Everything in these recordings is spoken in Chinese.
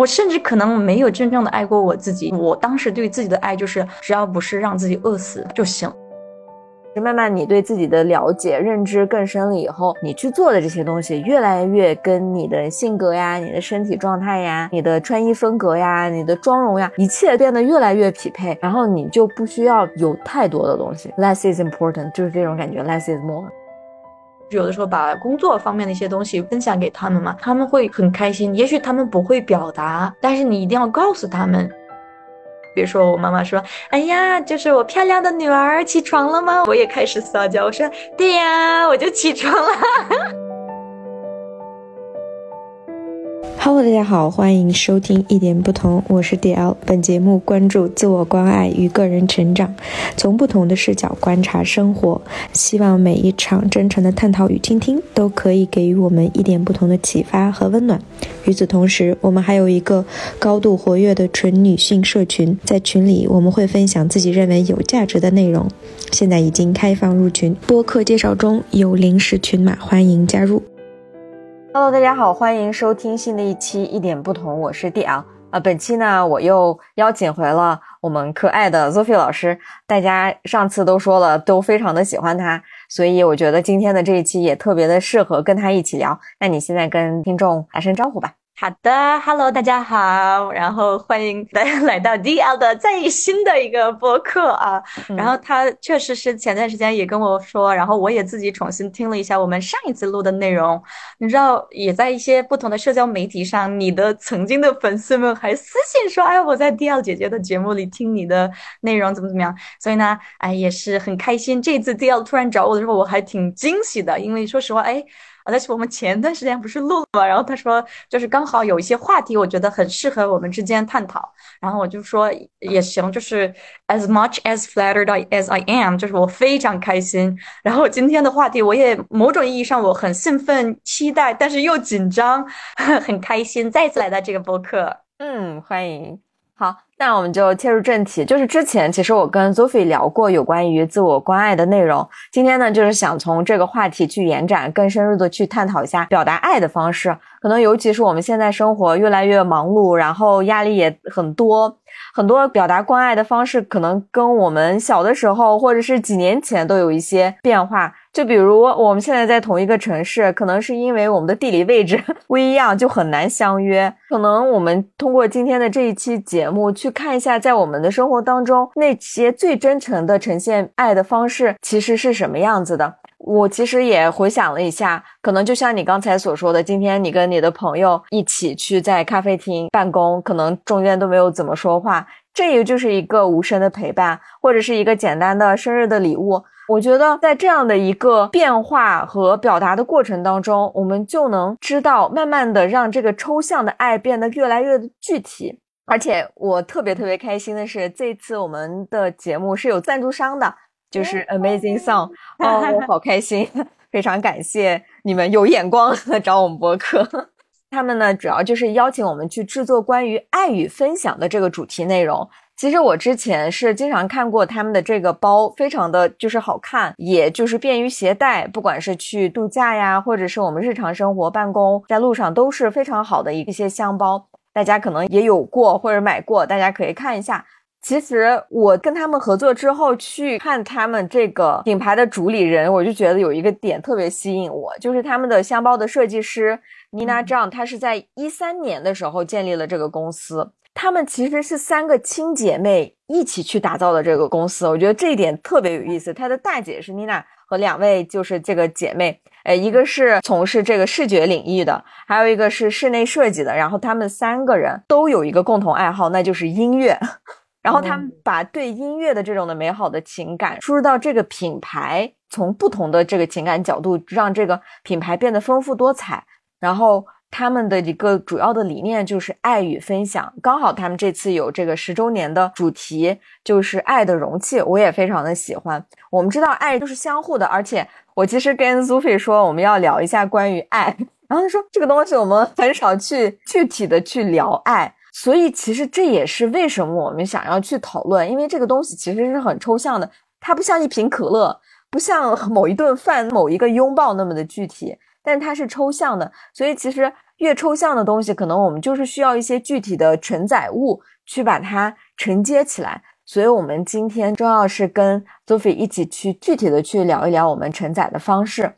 我甚至可能没有真正的爱过我自己。我当时对自己的爱就是，只要不是让自己饿死就行。就慢慢你对自己的了解、认知更深了以后，你去做的这些东西，越来越跟你的性格呀、你的身体状态呀、你的穿衣风格呀、你的妆容呀，一切变得越来越匹配。然后你就不需要有太多的东西，less is important，就是这种感觉，less is more。有的时候把工作方面的一些东西分享给他们嘛，他们会很开心。也许他们不会表达，但是你一定要告诉他们。比如说我妈妈说：“哎呀，就是我漂亮的女儿起床了吗？”我也开始撒娇，我说：“对呀，我就起床了。” Hello，大家好，欢迎收听一点不同，我是 DL。本节目关注自我关爱与个人成长，从不同的视角观察生活，希望每一场真诚的探讨与倾听都可以给予我们一点不同的启发和温暖。与此同时，我们还有一个高度活跃的纯女性社群，在群里我们会分享自己认为有价值的内容，现在已经开放入群，播客介绍中有临时群码，欢迎加入。Hello，大家好，欢迎收听新的一期一点不同，我是 DL 啊。本期呢，我又邀请回了我们可爱的 Zofi 老师，大家上次都说了，都非常的喜欢他，所以我觉得今天的这一期也特别的适合跟他一起聊。那你现在跟听众打声招呼吧。好的，Hello，大家好，然后欢迎大家 来到 DL 的最新的一个播客啊。然后他确实是前段时间也跟我说，然后我也自己重新听了一下我们上一次录的内容。你知道，也在一些不同的社交媒体上，你的曾经的粉丝们还私信说：“哎，我在 DL 姐姐的节目里听你的内容，怎么怎么样。”所以呢，哎，也是很开心。这次 DL 突然找我的时候，我还挺惊喜的，因为说实话，哎。而且我们前段时间不是录了嘛，然后他说就是刚好有一些话题，我觉得很适合我们之间探讨，然后我就说也行，就是 as much as flattered as I am，就是我非常开心。然后今天的话题，我也某种意义上我很兴奋、期待，但是又紧张，很开心再次来到这个播客。嗯，欢迎。好，那我们就切入正题。就是之前其实我跟 Sophie 聊过有关于自我关爱的内容。今天呢，就是想从这个话题去延展，更深入的去探讨一下表达爱的方式。可能尤其是我们现在生活越来越忙碌，然后压力也很多。很多表达关爱的方式，可能跟我们小的时候或者是几年前都有一些变化。就比如我们现在在同一个城市，可能是因为我们的地理位置 不一样，就很难相约。可能我们通过今天的这一期节目，去看一下在我们的生活当中那些最真诚的呈现爱的方式，其实是什么样子的。我其实也回想了一下，可能就像你刚才所说的，今天你跟你的朋友一起去在咖啡厅办公，可能中间都没有怎么说话，这也就是一个无声的陪伴，或者是一个简单的生日的礼物。我觉得在这样的一个变化和表达的过程当中，我们就能知道，慢慢的让这个抽象的爱变得越来越的具体。而且我特别特别开心的是，这次我们的节目是有赞助商的。就是 Amazing Song 哦，我好开心，非常感谢你们有眼光找我们播客。他们呢，主要就是邀请我们去制作关于爱与分享的这个主题内容。其实我之前是经常看过他们的这个包，非常的就是好看，也就是便于携带，不管是去度假呀，或者是我们日常生活、办公在路上都是非常好的一些箱包。大家可能也有过或者买过，大家可以看一下。其实我跟他们合作之后，去看他们这个品牌的主理人，我就觉得有一个点特别吸引我，就是他们的箱包的设计师 Nina Zhang，她是在一三年的时候建立了这个公司。他们其实是三个亲姐妹一起去打造的这个公司，我觉得这一点特别有意思。她的大姐是 Nina 和两位就是这个姐妹，呃，一个是从事这个视觉领域的，还有一个是室内设计的。然后他们三个人都有一个共同爱好，那就是音乐。然后他们把对音乐的这种的美好的情感输入到这个品牌，从不同的这个情感角度，让这个品牌变得丰富多彩。然后他们的一个主要的理念就是爱与分享。刚好他们这次有这个十周年的主题，就是爱的容器，我也非常的喜欢。我们知道爱都是相互的，而且我其实跟苏菲说我们要聊一下关于爱，然后他说这个东西我们很少去具体的去聊爱。所以，其实这也是为什么我们想要去讨论，因为这个东西其实是很抽象的，它不像一瓶可乐，不像某一顿饭、某一个拥抱那么的具体，但它是抽象的。所以，其实越抽象的东西，可能我们就是需要一些具体的承载物去把它承接起来。所以，我们今天重要是跟 Sophie 一起去具体的去聊一聊我们承载的方式。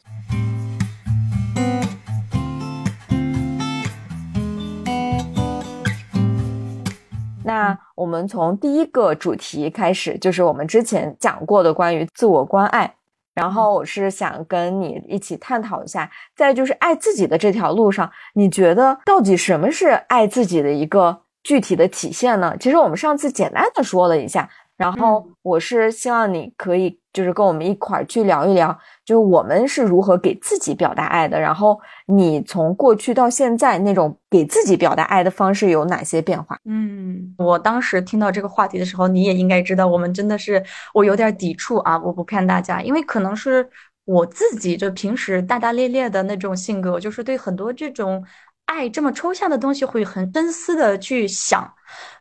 那我们从第一个主题开始，就是我们之前讲过的关于自我关爱。然后我是想跟你一起探讨一下，在就是爱自己的这条路上，你觉得到底什么是爱自己的一个具体的体现呢？其实我们上次简单的说了一下。然后我是希望你可以就是跟我们一块儿去聊一聊，就是我们是如何给自己表达爱的。然后你从过去到现在那种给自己表达爱的方式有哪些变化？嗯，我当时听到这个话题的时候，你也应该知道，我们真的是我有点抵触啊！我不骗大家，因为可能是我自己就平时大大咧咧的那种性格，就是对很多这种。爱这么抽象的东西会很深思的去想，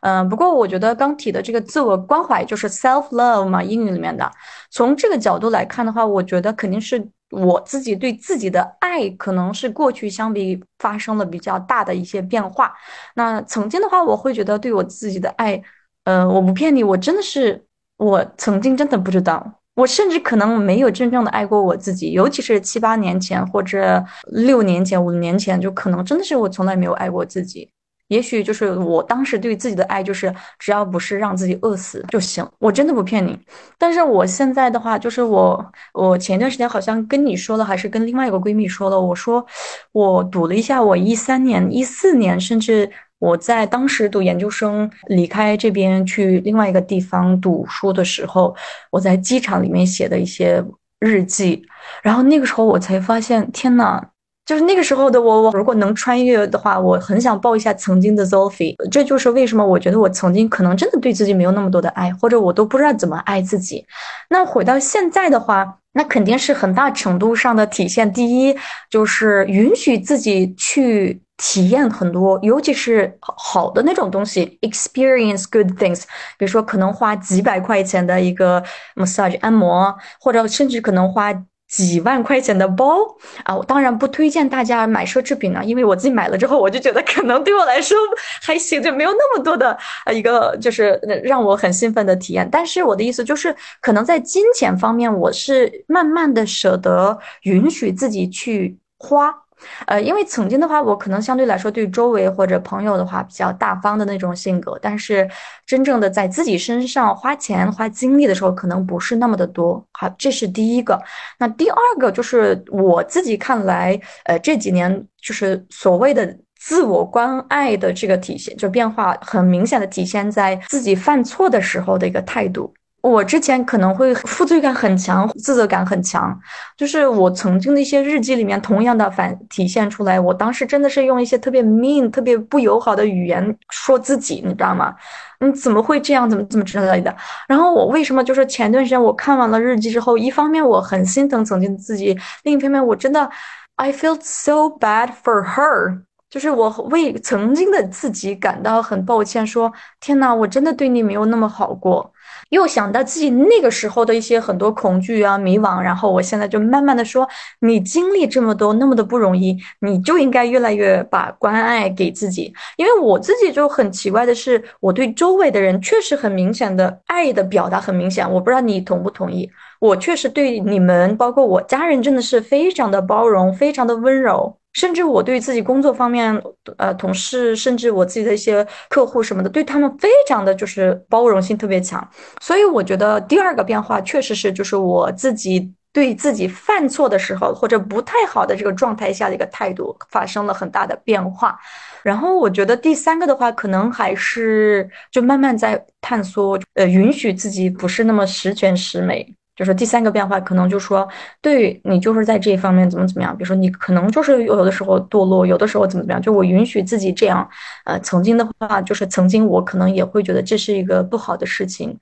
嗯，不过我觉得刚提的这个自我关怀就是 self love 嘛，英语里面的，从这个角度来看的话，我觉得肯定是我自己对自己的爱，可能是过去相比发生了比较大的一些变化。那曾经的话，我会觉得对我自己的爱，嗯，我不骗你，我真的是我曾经真的不知道。我甚至可能没有真正的爱过我自己，尤其是七八年前或者六年前、五年前，就可能真的是我从来没有爱过自己。也许就是我当时对自己的爱，就是只要不是让自己饿死就行。我真的不骗你。但是我现在的话，就是我我前段时间好像跟你说了，还是跟另外一个闺蜜说了，我说我赌了一下我一三年、一四年，甚至。我在当时读研究生，离开这边去另外一个地方读书的时候，我在机场里面写的一些日记，然后那个时候我才发现，天呐，就是那个时候的我，我如果能穿越的话，我很想抱一下曾经的 Zophie。这就是为什么我觉得我曾经可能真的对自己没有那么多的爱，或者我都不知道怎么爱自己。那回到现在的话，那肯定是很大程度上的体现。第一，就是允许自己去。体验很多，尤其是好的那种东西，experience good things。比如说，可能花几百块钱的一个 massage 按摩，或者甚至可能花几万块钱的包啊。我当然不推荐大家买奢侈品啊，因为我自己买了之后，我就觉得可能对我来说还行，就没有那么多的呃一个就是让我很兴奋的体验。但是我的意思就是，可能在金钱方面，我是慢慢的舍得允许自己去花。呃，因为曾经的话，我可能相对来说对周围或者朋友的话比较大方的那种性格，但是真正的在自己身上花钱花精力的时候，可能不是那么的多。好，这是第一个。那第二个就是我自己看来，呃，这几年就是所谓的自我关爱的这个体现，就变化很明显的体现在自己犯错的时候的一个态度。我之前可能会负罪感很强，自责感很强，就是我曾经的一些日记里面同样的反体现出来。我当时真的是用一些特别 mean、特别不友好的语言说自己，你知道吗？你怎么会这样？怎么怎么之类的？然后我为什么就是前段时间我看完了日记之后，一方面我很心疼曾经自己，另一方面我真的 I feel so bad for her，就是我为曾经的自己感到很抱歉，说天呐，我真的对你没有那么好过。又想到自己那个时候的一些很多恐惧啊、迷惘，然后我现在就慢慢的说，你经历这么多，那么的不容易，你就应该越来越把关爱给自己。因为我自己就很奇怪的是，我对周围的人确实很明显的爱的表达很明显，我不知道你同不同意。我确实对你们，包括我家人，真的是非常的包容，非常的温柔。甚至我对自己工作方面，呃，同事，甚至我自己的一些客户什么的，对他们非常的就是包容性特别强。所以我觉得第二个变化确实是，就是我自己对自己犯错的时候或者不太好的这个状态下的一个态度发生了很大的变化。然后我觉得第三个的话，可能还是就慢慢在探索，呃，允许自己不是那么十全十美。就是第三个变化，可能就说，对你就是在这一方面怎么怎么样，比如说你可能就是有的时候堕落，有的时候怎么怎么样，就我允许自己这样。呃，曾经的话，就是曾经我可能也会觉得这是一个不好的事情。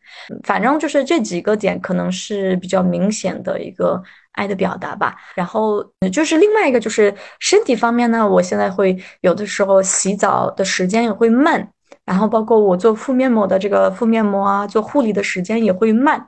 反正就是这几个点可能是比较明显的一个爱的表达吧。然后就是另外一个就是身体方面呢，我现在会有的时候洗澡的时间也会慢。然后包括我做敷面膜的这个敷面膜啊，做护理的时间也会慢，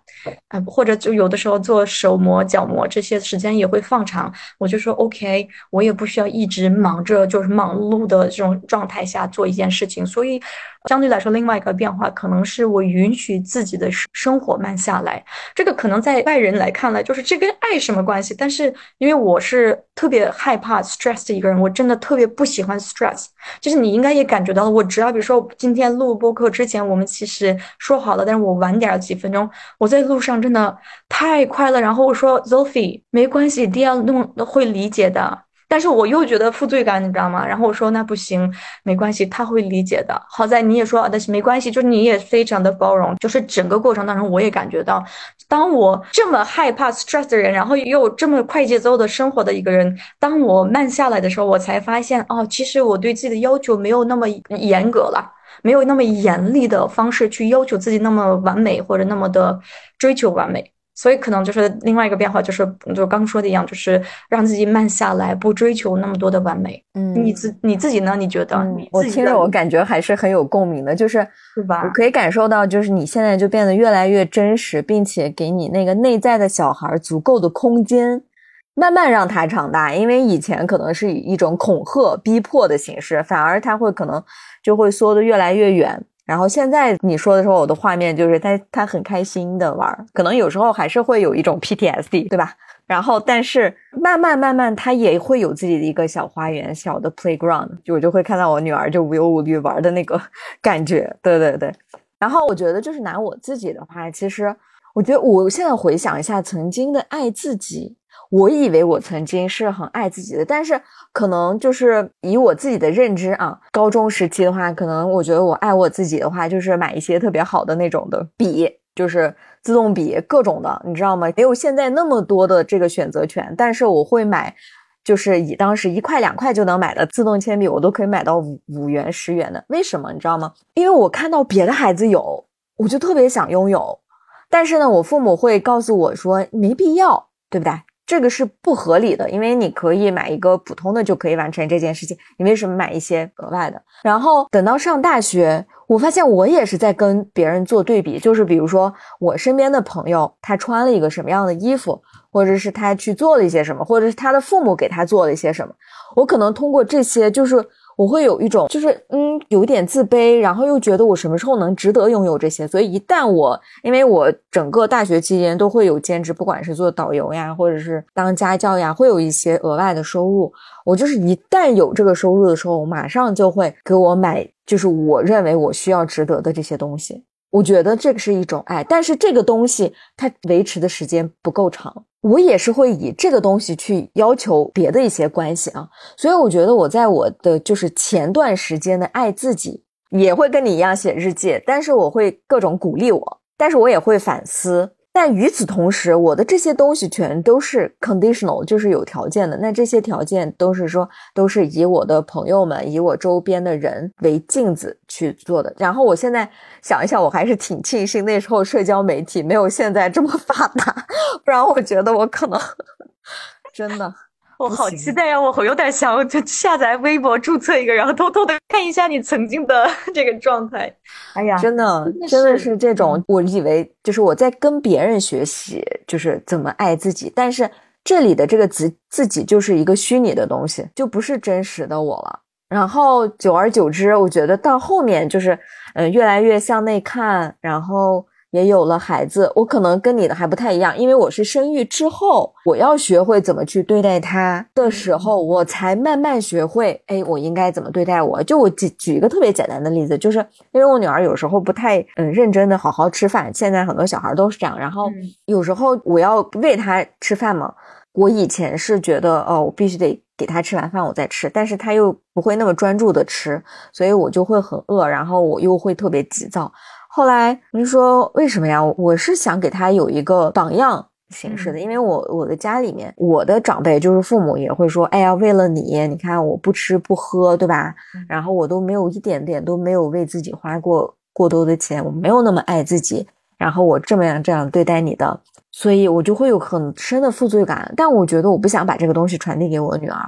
啊，或者就有的时候做手膜、脚膜这些时间也会放长。我就说 OK，我也不需要一直忙着，就是忙碌的这种状态下做一件事情。所以相对来说，另外一个变化可能是我允许自己的生活慢下来。这个可能在外人来看来就是这跟爱什么关系？但是因为我是特别害怕 stress 的一个人，我真的特别不喜欢 stress。就是你应该也感觉到了，我只要比如说今天录播课之前，我们其实说好了，但是我晚点几分钟，我在路上真的太快了。然后我说 z o p h i e 没关系，第二弄会理解的。但是我又觉得负罪感，你知道吗？然后我说那不行，没关系，他会理解的。好在你也说，但是没关系，就是你也非常的包容。就是整个过程当中，我也感觉到，当我这么害怕 stress 的人，然后又这么快节奏的生活的一个人，当我慢下来的时候，我才发现，哦，其实我对自己的要求没有那么严格了，没有那么严厉的方式去要求自己那么完美，或者那么的追求完美。所以可能就是另外一个变化，就是就刚说的一样，就是让自己慢下来，不追求那么多的完美。嗯，你自你自己呢？你觉得？我听着，我感觉还是很有共鸣的，就是是吧？我可以感受到，就是你现在就变得越来越真实，并且给你那个内在的小孩足够的空间，慢慢让他长大。因为以前可能是以一种恐吓、逼迫的形式，反而他会可能就会缩得越来越远。然后现在你说的时候，我的画面就是他他很开心的玩，可能有时候还是会有一种 PTSD，对吧？然后但是慢慢慢慢，他也会有自己的一个小花园、小的 playground，就我就会看到我女儿就无忧无虑玩的那个 感觉，对对对。然后我觉得就是拿我自己的话，其实我觉得我现在回想一下曾经的爱自己。我以为我曾经是很爱自己的，但是可能就是以我自己的认知啊，高中时期的话，可能我觉得我爱我自己的话，就是买一些特别好的那种的笔，就是自动笔，各种的，你知道吗？没有现在那么多的这个选择权，但是我会买，就是以当时一块两块就能买的自动铅笔，我都可以买到五五元十元的。为什么？你知道吗？因为我看到别的孩子有，我就特别想拥有，但是呢，我父母会告诉我说没必要，对不对？这个是不合理的，因为你可以买一个普通的就可以完成这件事情，你为什么买一些额外的？然后等到上大学，我发现我也是在跟别人做对比，就是比如说我身边的朋友，他穿了一个什么样的衣服，或者是他去做了一些什么，或者是他的父母给他做了一些什么，我可能通过这些就是。我会有一种，就是嗯，有点自卑，然后又觉得我什么时候能值得拥有这些。所以一旦我，因为我整个大学期间都会有兼职，不管是做导游呀，或者是当家教呀，会有一些额外的收入。我就是一旦有这个收入的时候，我马上就会给我买，就是我认为我需要值得的这些东西。我觉得这个是一种爱，但是这个东西它维持的时间不够长。我也是会以这个东西去要求别的一些关系啊，所以我觉得我在我的就是前段时间的爱自己，也会跟你一样写日记，但是我会各种鼓励我，但是我也会反思。但与此同时，我的这些东西全都是 conditional，就是有条件的。那这些条件都是说，都是以我的朋友们、以我周边的人为镜子去做的。然后我现在想一下，我还是挺庆幸那时候社交媒体没有现在这么发达，不然我觉得我可能 真的。我好期待呀！我有点想就下载微博注册一个，然后偷偷的看一下你曾经的 这个状态。哎呀，真的真的是这种，我以为就是我在跟别人学习，就是怎么爱自己。但是这里的这个自自己就是一个虚拟的东西，就不是真实的我了。然后久而久之，我觉得到后面就是嗯，越来越向内看，然后。也有了孩子，我可能跟你的还不太一样，因为我是生育之后，我要学会怎么去对待他的时候，我才慢慢学会，哎，我应该怎么对待我？就我举举一个特别简单的例子，就是因为我女儿有时候不太嗯认真的好好吃饭，现在很多小孩都是这样，然后有时候我要喂她吃饭嘛，我以前是觉得哦，我必须得给她吃完饭我再吃，但是她又不会那么专注的吃，所以我就会很饿，然后我又会特别急躁。后来我就说为什么呀？我是想给他有一个榜样形式的，因为我我的家里面，我的长辈就是父母也会说，哎呀，为了你，你看我不吃不喝，对吧？然后我都没有一点点都没有为自己花过过多的钱，我没有那么爱自己，然后我这么样这样对待你的，所以我就会有很深的负罪感。但我觉得我不想把这个东西传递给我女儿，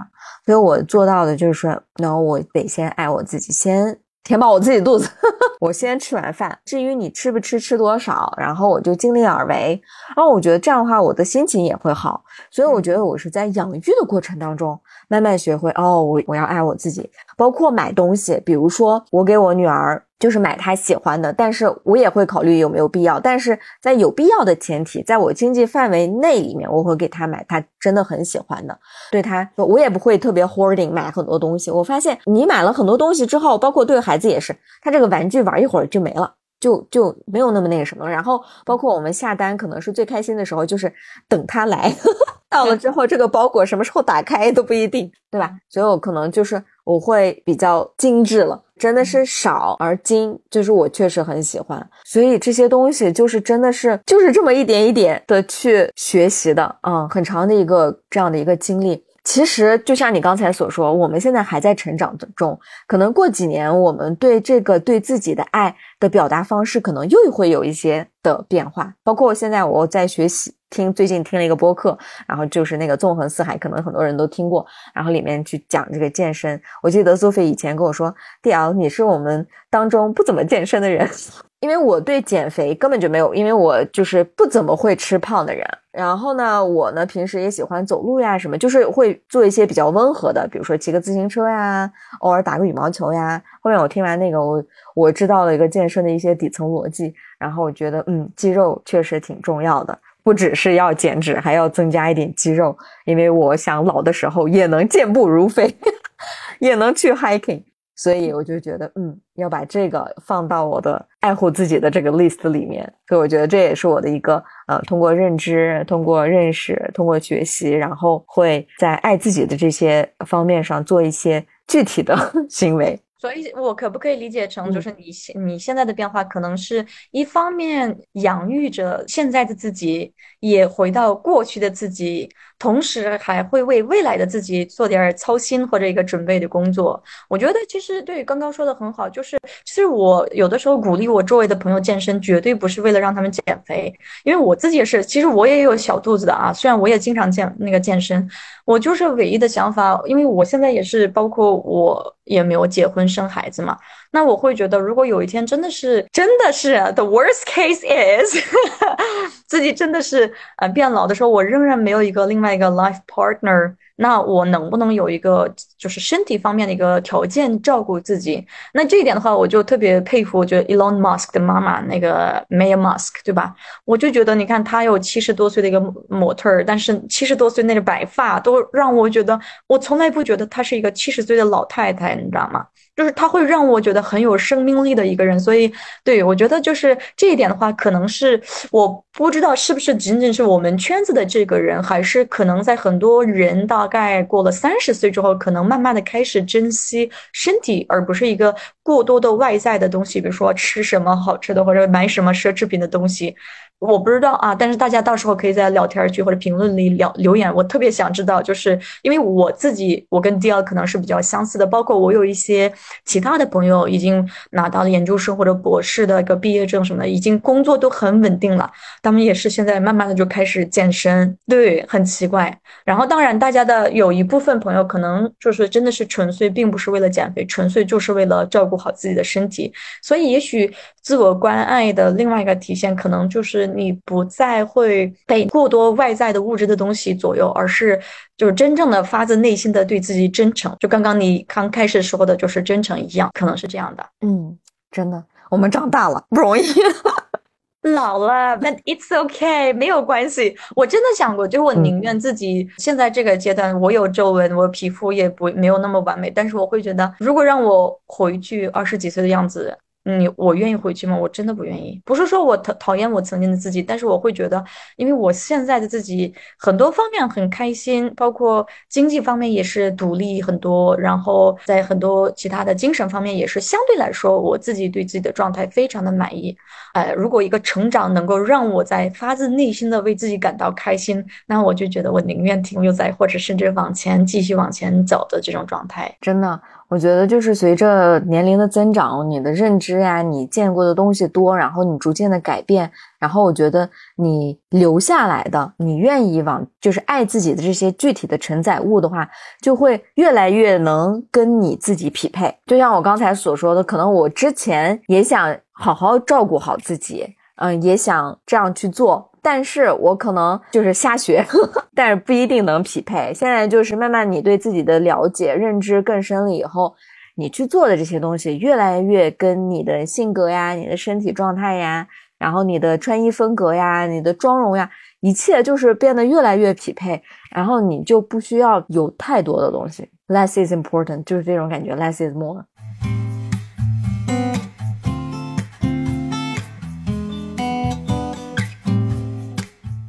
所以我做到的就是说，那我得先爱我自己，先。填饱我自己肚子。我先吃完饭，至于你吃不吃，吃多少，然后我就尽力而为。然后我觉得这样的话，我的心情也会好。所以我觉得我是在养育的过程当中。慢慢学会哦，我我要爱我自己，包括买东西，比如说我给我女儿就是买她喜欢的，但是我也会考虑有没有必要，但是在有必要的前提，在我经济范围内里面，我会给她买她真的很喜欢的。对她，我也不会特别 hoarding 买很多东西。我发现你买了很多东西之后，包括对孩子也是，他这个玩具玩一会儿就没了。就就没有那么那个什么，然后包括我们下单，可能是最开心的时候，就是等他来，到了之后这个包裹什么时候打开都不一定，对吧？所以我可能就是我会比较精致了，真的是少而精，就是我确实很喜欢，所以这些东西就是真的是就是这么一点一点的去学习的，嗯，很长的一个这样的一个经历。其实就像你刚才所说，我们现在还在成长中，可能过几年，我们对这个对自己的爱的表达方式，可能又会有一些的变化。包括现在我在学习，听最近听了一个播客，然后就是那个纵横四海，可能很多人都听过，然后里面去讲这个健身。我记得苏菲以前跟我说：“D L，你是我们当中不怎么健身的人。”因为我对减肥根本就没有，因为我就是不怎么会吃胖的人。然后呢，我呢平时也喜欢走路呀，什么就是会做一些比较温和的，比如说骑个自行车呀，偶尔打个羽毛球呀。后面我听完那个，我我知道了一个健身的一些底层逻辑，然后我觉得，嗯，肌肉确实挺重要的，不只是要减脂，还要增加一点肌肉，因为我想老的时候也能健步如飞，也能去 hiking。所以我就觉得，嗯，要把这个放到我的爱护自己的这个 list 里面。所以我觉得这也是我的一个，呃，通过认知、通过认识、通过学习，然后会在爱自己的这些方面上做一些具体的 行为。所以，我可不可以理解成，就是你现你现在的变化，可能是一方面养育着现在的自己，也回到过去的自己。同时还会为未来的自己做点操心或者一个准备的工作。我觉得其实对刚刚说的很好，就是其实我有的时候鼓励我周围的朋友健身，绝对不是为了让他们减肥，因为我自己也是，其实我也有小肚子的啊。虽然我也经常健那个健身，我就是唯一的想法，因为我现在也是，包括我也没有结婚生孩子嘛。那我会觉得，如果有一天真的是真的是 the worst case is 自己真的是呃变老的时候，我仍然没有一个另外一个 life partner。那我能不能有一个就是身体方面的一个条件照顾自己？那这一点的话，我就特别佩服，我觉得 Elon Musk 的妈妈那个 Maya Musk，对吧？我就觉得，你看她有七十多岁的一个模特儿，但是七十多岁那个白发都让我觉得，我从来不觉得她是一个七十岁的老太太，你知道吗？就是他会让我觉得很有生命力的一个人。所以，对我觉得就是这一点的话，可能是我不知道是不是仅仅是我们圈子的这个人，还是可能在很多人。大概过了三十岁之后，可能慢慢的开始珍惜身体，而不是一个过多的外在的东西，比如说吃什么好吃的或者买什么奢侈品的东西。我不知道啊，但是大家到时候可以在聊天区或者评论里聊留言。我特别想知道，就是因为我自己，我跟迪奥可能是比较相似的，包括我有一些其他的朋友已经拿到了研究生或者博士的一个毕业证什么的，已经工作都很稳定了。他们也是现在慢慢的就开始健身，对，很奇怪。然后当然，大家的有一部分朋友可能就是真的是纯粹并不是为了减肥，纯粹就是为了照顾好自己的身体。所以也许自我关爱的另外一个体现，可能就是。你不再会被过多外在的物质的东西左右，而是就是真正的发自内心的对自己真诚。就刚刚你刚开始说的，就是真诚一样，可能是这样的。嗯，真的，我们长大了，不容易，老了，but it's okay，没有关系。我真的想过，就是我宁愿自己现在这个阶段，我有皱纹，我皮肤也不没有那么完美，但是我会觉得，如果让我回去二十几岁的样子。你我愿意回去吗？我真的不愿意。不是说我讨讨厌我曾经的自己，但是我会觉得，因为我现在的自己很多方面很开心，包括经济方面也是独立很多，然后在很多其他的精神方面也是相对来说，我自己对自己的状态非常的满意。呃，如果一个成长能够让我在发自内心的为自己感到开心，那我就觉得我宁愿停留在或者甚至往前继续往前走的这种状态。真的。我觉得就是随着年龄的增长，你的认知呀，你见过的东西多，然后你逐渐的改变，然后我觉得你留下来的，你愿意往就是爱自己的这些具体的承载物的话，就会越来越能跟你自己匹配。就像我刚才所说的，可能我之前也想好好照顾好自己，嗯，也想这样去做。但是我可能就是瞎学，但是不一定能匹配。现在就是慢慢你对自己的了解、认知更深了以后，你去做的这些东西越来越跟你的性格呀、你的身体状态呀，然后你的穿衣风格呀、你的妆容呀，一切就是变得越来越匹配。然后你就不需要有太多的东西，less is important，就是这种感觉，less is more。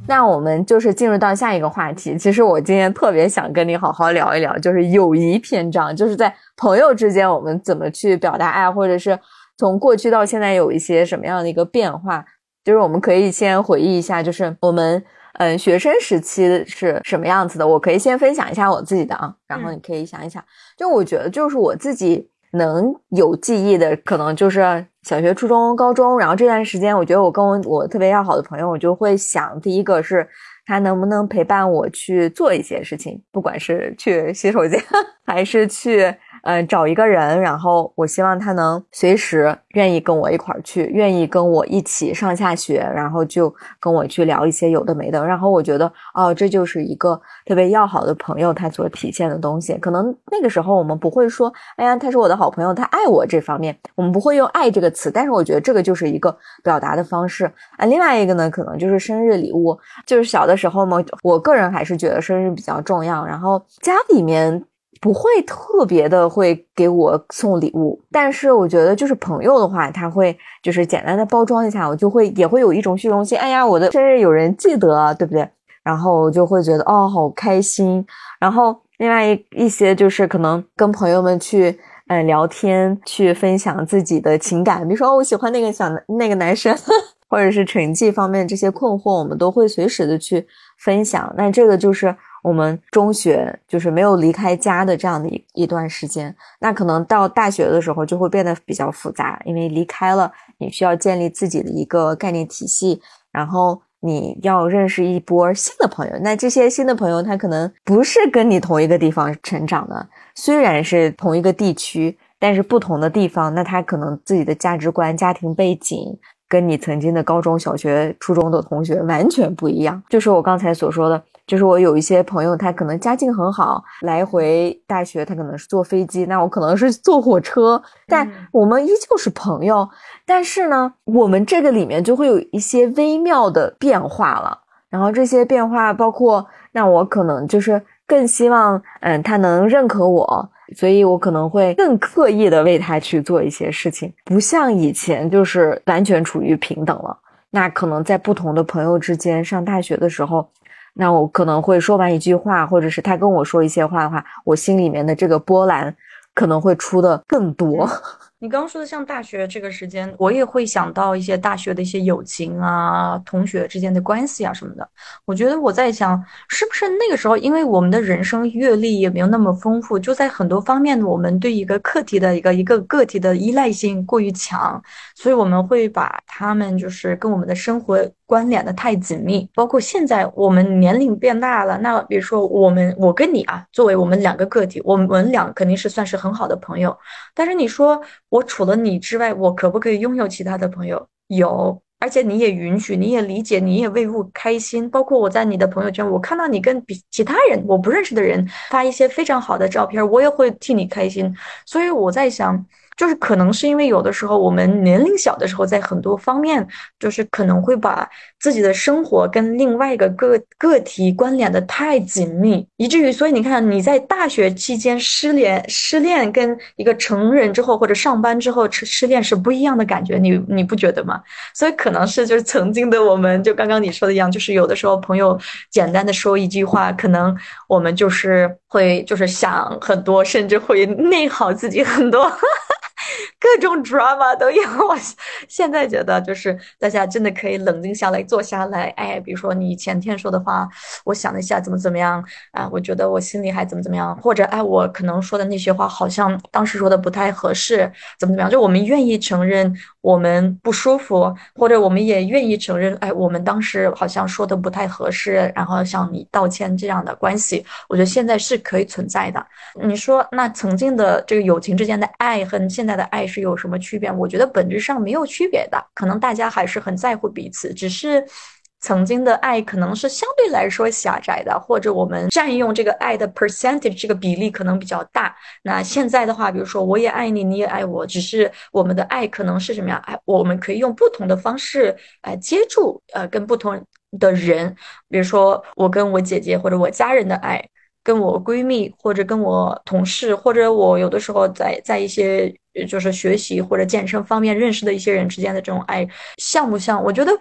那我们就是进入到下一个话题。其实我今天特别想跟你好好聊一聊，就是友谊篇章，就是在朋友之间我们怎么去表达爱，或者是从过去到现在有一些什么样的一个变化。就是我们可以先回忆一下，就是我们嗯学生时期是什么样子的。我可以先分享一下我自己的啊，然后你可以想一想。就我觉得，就是我自己能有记忆的，可能就是。小学、初中、高中，然后这段时间，我觉得我跟我我特别要好的朋友，我就会想，第一个是他能不能陪伴我去做一些事情，不管是去洗手间，还是去。嗯，找一个人，然后我希望他能随时愿意跟我一块儿去，愿意跟我一起上下学，然后就跟我去聊一些有的没的。然后我觉得，哦，这就是一个特别要好的朋友他所体现的东西。可能那个时候我们不会说，哎呀，他是我的好朋友，他爱我这方面，我们不会用爱这个词。但是我觉得这个就是一个表达的方式啊。另外一个呢，可能就是生日礼物，就是小的时候嘛，我个人还是觉得生日比较重要。然后家里面。不会特别的会给我送礼物，但是我觉得就是朋友的话，他会就是简单的包装一下，我就会也会有一种虚荣心。哎呀，我的生日有人记得，对不对？然后我就会觉得哦，好开心。然后另外一一些就是可能跟朋友们去嗯聊天，去分享自己的情感，比如说哦，我喜欢那个小那个男生，或者是成绩方面这些困惑，我们都会随时的去分享。那这个就是。我们中学就是没有离开家的这样的一一段时间，那可能到大学的时候就会变得比较复杂，因为离开了，你需要建立自己的一个概念体系，然后你要认识一波新的朋友。那这些新的朋友，他可能不是跟你同一个地方成长的，虽然是同一个地区，但是不同的地方，那他可能自己的价值观、家庭背景跟你曾经的高中小学、初中的同学完全不一样。就是我刚才所说的。就是我有一些朋友，他可能家境很好，来回大学他可能是坐飞机，那我可能是坐火车，但我们依旧是朋友。但是呢，我们这个里面就会有一些微妙的变化了。然后这些变化包括，那我可能就是更希望，嗯，他能认可我，所以我可能会更刻意的为他去做一些事情，不像以前就是完全处于平等了。那可能在不同的朋友之间，上大学的时候。那我可能会说完一句话，或者是他跟我说一些话的话，我心里面的这个波澜可能会出的更多。你刚刚说的像大学这个时间，我也会想到一些大学的一些友情啊，同学之间的关系啊什么的。我觉得我在想，是不是那个时候，因为我们的人生阅历也没有那么丰富，就在很多方面，我们对一个课题的一个一个个体的依赖性过于强，所以我们会把他们就是跟我们的生活关联的太紧密。包括现在我们年龄变大了，那比如说我们我跟你啊，作为我们两个个体，我们俩肯定是算是很好的朋友。但是你说。我除了你之外，我可不可以拥有其他的朋友？有，而且你也允许，你也理解，你也为我开心。包括我在你的朋友圈，我看到你跟比其他人我不认识的人发一些非常好的照片，我也会替你开心。所以我在想。就是可能是因为有的时候我们年龄小的时候，在很多方面就是可能会把自己的生活跟另外一个个个体关联的太紧密，以至于所以你看你在大学期间失联失恋，跟一个成人之后或者上班之后失失恋是不一样的感觉，你你不觉得吗？所以可能是就是曾经的我们就刚刚你说的一样，就是有的时候朋友简单的说一句话，可能我们就是会就是想很多，甚至会内耗自己很多。各种 drama 都有。我现在觉得，就是大家真的可以冷静下来，坐下来，哎，比如说你前天说的话，我想了一下，怎么怎么样啊？我觉得我心里还怎么怎么样，或者哎，我可能说的那些话好像当时说的不太合适，怎么怎么样？就我们愿意承认我们不舒服，或者我们也愿意承认，哎，我们当时好像说的不太合适，然后向你道歉这样的关系，我觉得现在是可以存在的。你说那曾经的这个友情之间的爱和现在的爱是有什么区别？我觉得本质上没有区别的，可能大家还是很在乎彼此，只是曾经的爱可能是相对来说狭窄的，或者我们占用这个爱的 percentage 这个比例可能比较大。那现在的话，比如说我也爱你，你也爱我，只是我们的爱可能是什么样？哎，我们可以用不同的方式来接触，呃，跟不同的人，比如说我跟我姐姐或者我家人的爱。跟我闺蜜或者跟我同事，或者我有的时候在在一些就是学习或者健身方面认识的一些人之间的这种爱，像不像？我觉得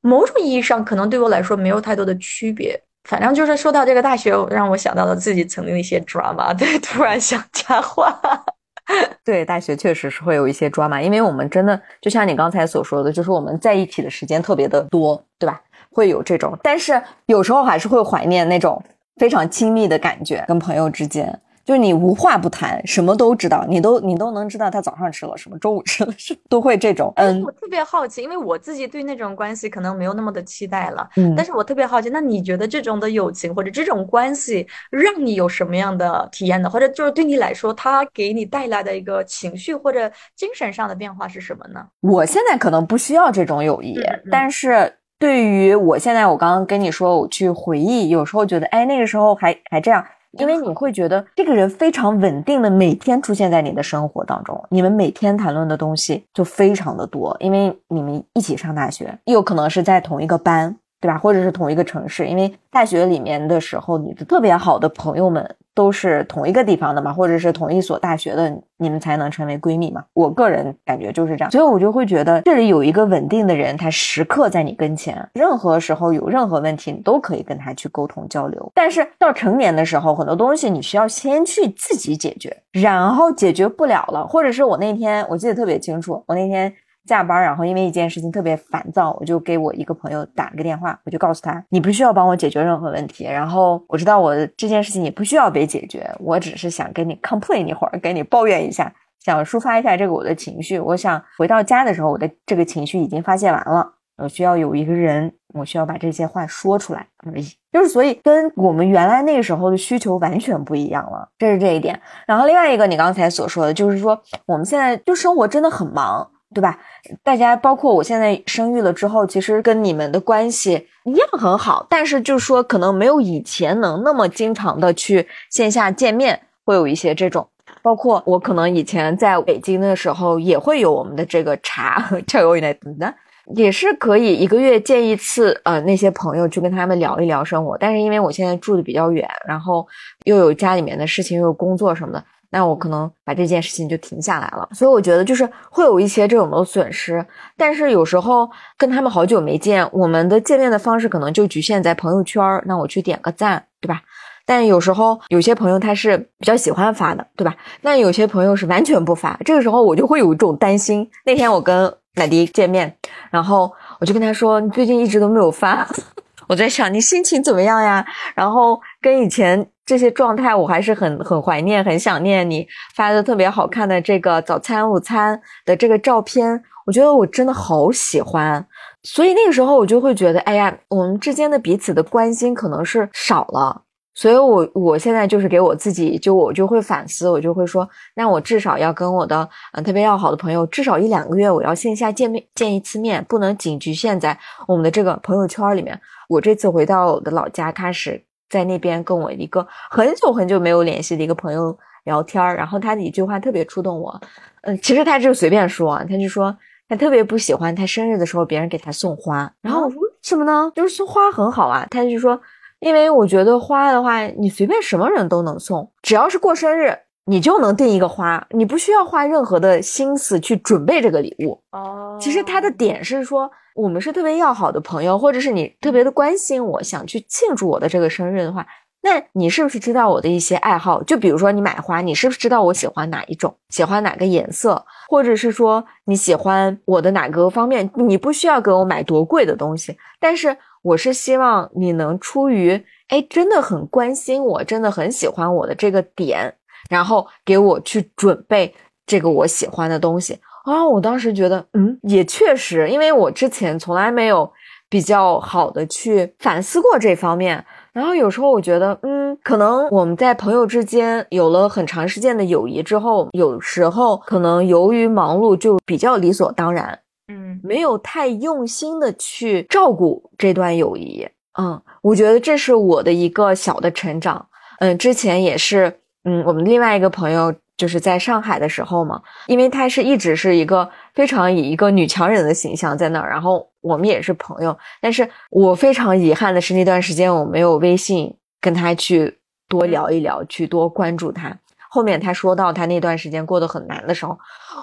某种意义上可能对我来说没有太多的区别。反正就是说到这个大学，让我想到了自己曾经的一些 drama，对，突然想加话。对，大学确实是会有一些 drama，因为我们真的就像你刚才所说的，就是我们在一起的时间特别的多，对吧？会有这种，但是有时候还是会怀念那种。非常亲密的感觉，跟朋友之间，就是你无话不谈，什么都知道，你都你都能知道他早上吃了什么，中午吃了什么，都会这种。嗯，我特别好奇，因为我自己对那种关系可能没有那么的期待了。嗯，但是我特别好奇，那你觉得这种的友情或者这种关系，让你有什么样的体验呢？或者就是对你来说，它给你带来的一个情绪或者精神上的变化是什么呢？我现在可能不需要这种友谊，但是。对于我现在，我刚刚跟你说，我去回忆，有时候觉得，哎，那个时候还还这样，因为你会觉得这个人非常稳定的每天出现在你的生活当中，你们每天谈论的东西就非常的多，因为你们一起上大学，有可能是在同一个班，对吧？或者是同一个城市，因为大学里面的时候，你的特别好的朋友们。都是同一个地方的嘛，或者是同一所大学的，你们才能成为闺蜜嘛。我个人感觉就是这样，所以我就会觉得这里有一个稳定的人，他时刻在你跟前，任何时候有任何问题，你都可以跟他去沟通交流。但是到成年的时候，很多东西你需要先去自己解决，然后解决不了了，或者是我那天我记得特别清楚，我那天。下班，然后因为一件事情特别烦躁，我就给我一个朋友打了个电话，我就告诉他，你不需要帮我解决任何问题，然后我知道我这件事情也不需要被解决，我只是想跟你 complain 一会儿，跟你抱怨一下，想抒发一下这个我的情绪。我想回到家的时候，我的这个情绪已经发泄完了，我需要有一个人，我需要把这些话说出来而已。就是所以跟我们原来那个时候的需求完全不一样了，这是这一点。然后另外一个，你刚才所说的就是说，我们现在就生活真的很忙。对吧？大家包括我现在生育了之后，其实跟你们的关系一样很好，但是就是说可能没有以前能那么经常的去线下见面，会有一些这种。包括我可能以前在北京的时候，也会有我们的这个茶 茶友来等的，也是可以一个月见一次。呃，那些朋友去跟他们聊一聊生活，但是因为我现在住的比较远，然后又有家里面的事情，又有工作什么的。那我可能把这件事情就停下来了，所以我觉得就是会有一些这种的损失。但是有时候跟他们好久没见，我们的见面的方式可能就局限在朋友圈那我去点个赞，对吧？但有时候有些朋友他是比较喜欢发的，对吧？那有些朋友是完全不发，这个时候我就会有一种担心。那天我跟奶迪见面，然后我就跟他说：“你最近一直都没有发，我在想你心情怎么样呀？”然后跟以前。这些状态我还是很很怀念，很想念你发的特别好看的这个早餐、午餐的这个照片，我觉得我真的好喜欢。所以那个时候我就会觉得，哎呀，我们之间的彼此的关心可能是少了。所以我我现在就是给我自己，就我就会反思，我就会说，那我至少要跟我的嗯特别要好的朋友，至少一两个月我要线下见面见一次面，不能仅局限在我们的这个朋友圈里面。我这次回到我的老家，开始。在那边跟我一个很久很久没有联系的一个朋友聊天然后他的一句话特别触动我，嗯，其实他就随便说，他就说他特别不喜欢他生日的时候别人给他送花，然后我说什么呢？就是送花很好啊，他就说，因为我觉得花的话，你随便什么人都能送，只要是过生日。你就能订一个花，你不需要花任何的心思去准备这个礼物。哦，其实他的点是说，我们是特别要好的朋友，或者是你特别的关心我，想去庆祝我的这个生日的话，那你是不是知道我的一些爱好？就比如说你买花，你是不是知道我喜欢哪一种，喜欢哪个颜色，或者是说你喜欢我的哪个方面？你不需要给我买多贵的东西，但是我是希望你能出于哎真的很关心我，真的很喜欢我的这个点，然后给我去准备这个我喜欢的东西啊！我当时觉得，嗯，也确实，因为我之前从来没有比较好的去反思过这方面。然后有时候我觉得，嗯，可能我们在朋友之间有了很长时间的友谊之后，有时候可能由于忙碌就比较理所当然，嗯，没有太用心的去照顾这段友谊。嗯，我觉得这是我的一个小的成长。嗯，之前也是，嗯，我们另外一个朋友就是在上海的时候嘛，因为他是一直是一个非常以一个女强人的形象在那儿，然后。我们也是朋友，但是我非常遗憾的是那段时间我没有微信跟他去多聊一聊，去多关注他。后面他说到他那段时间过得很难的时候，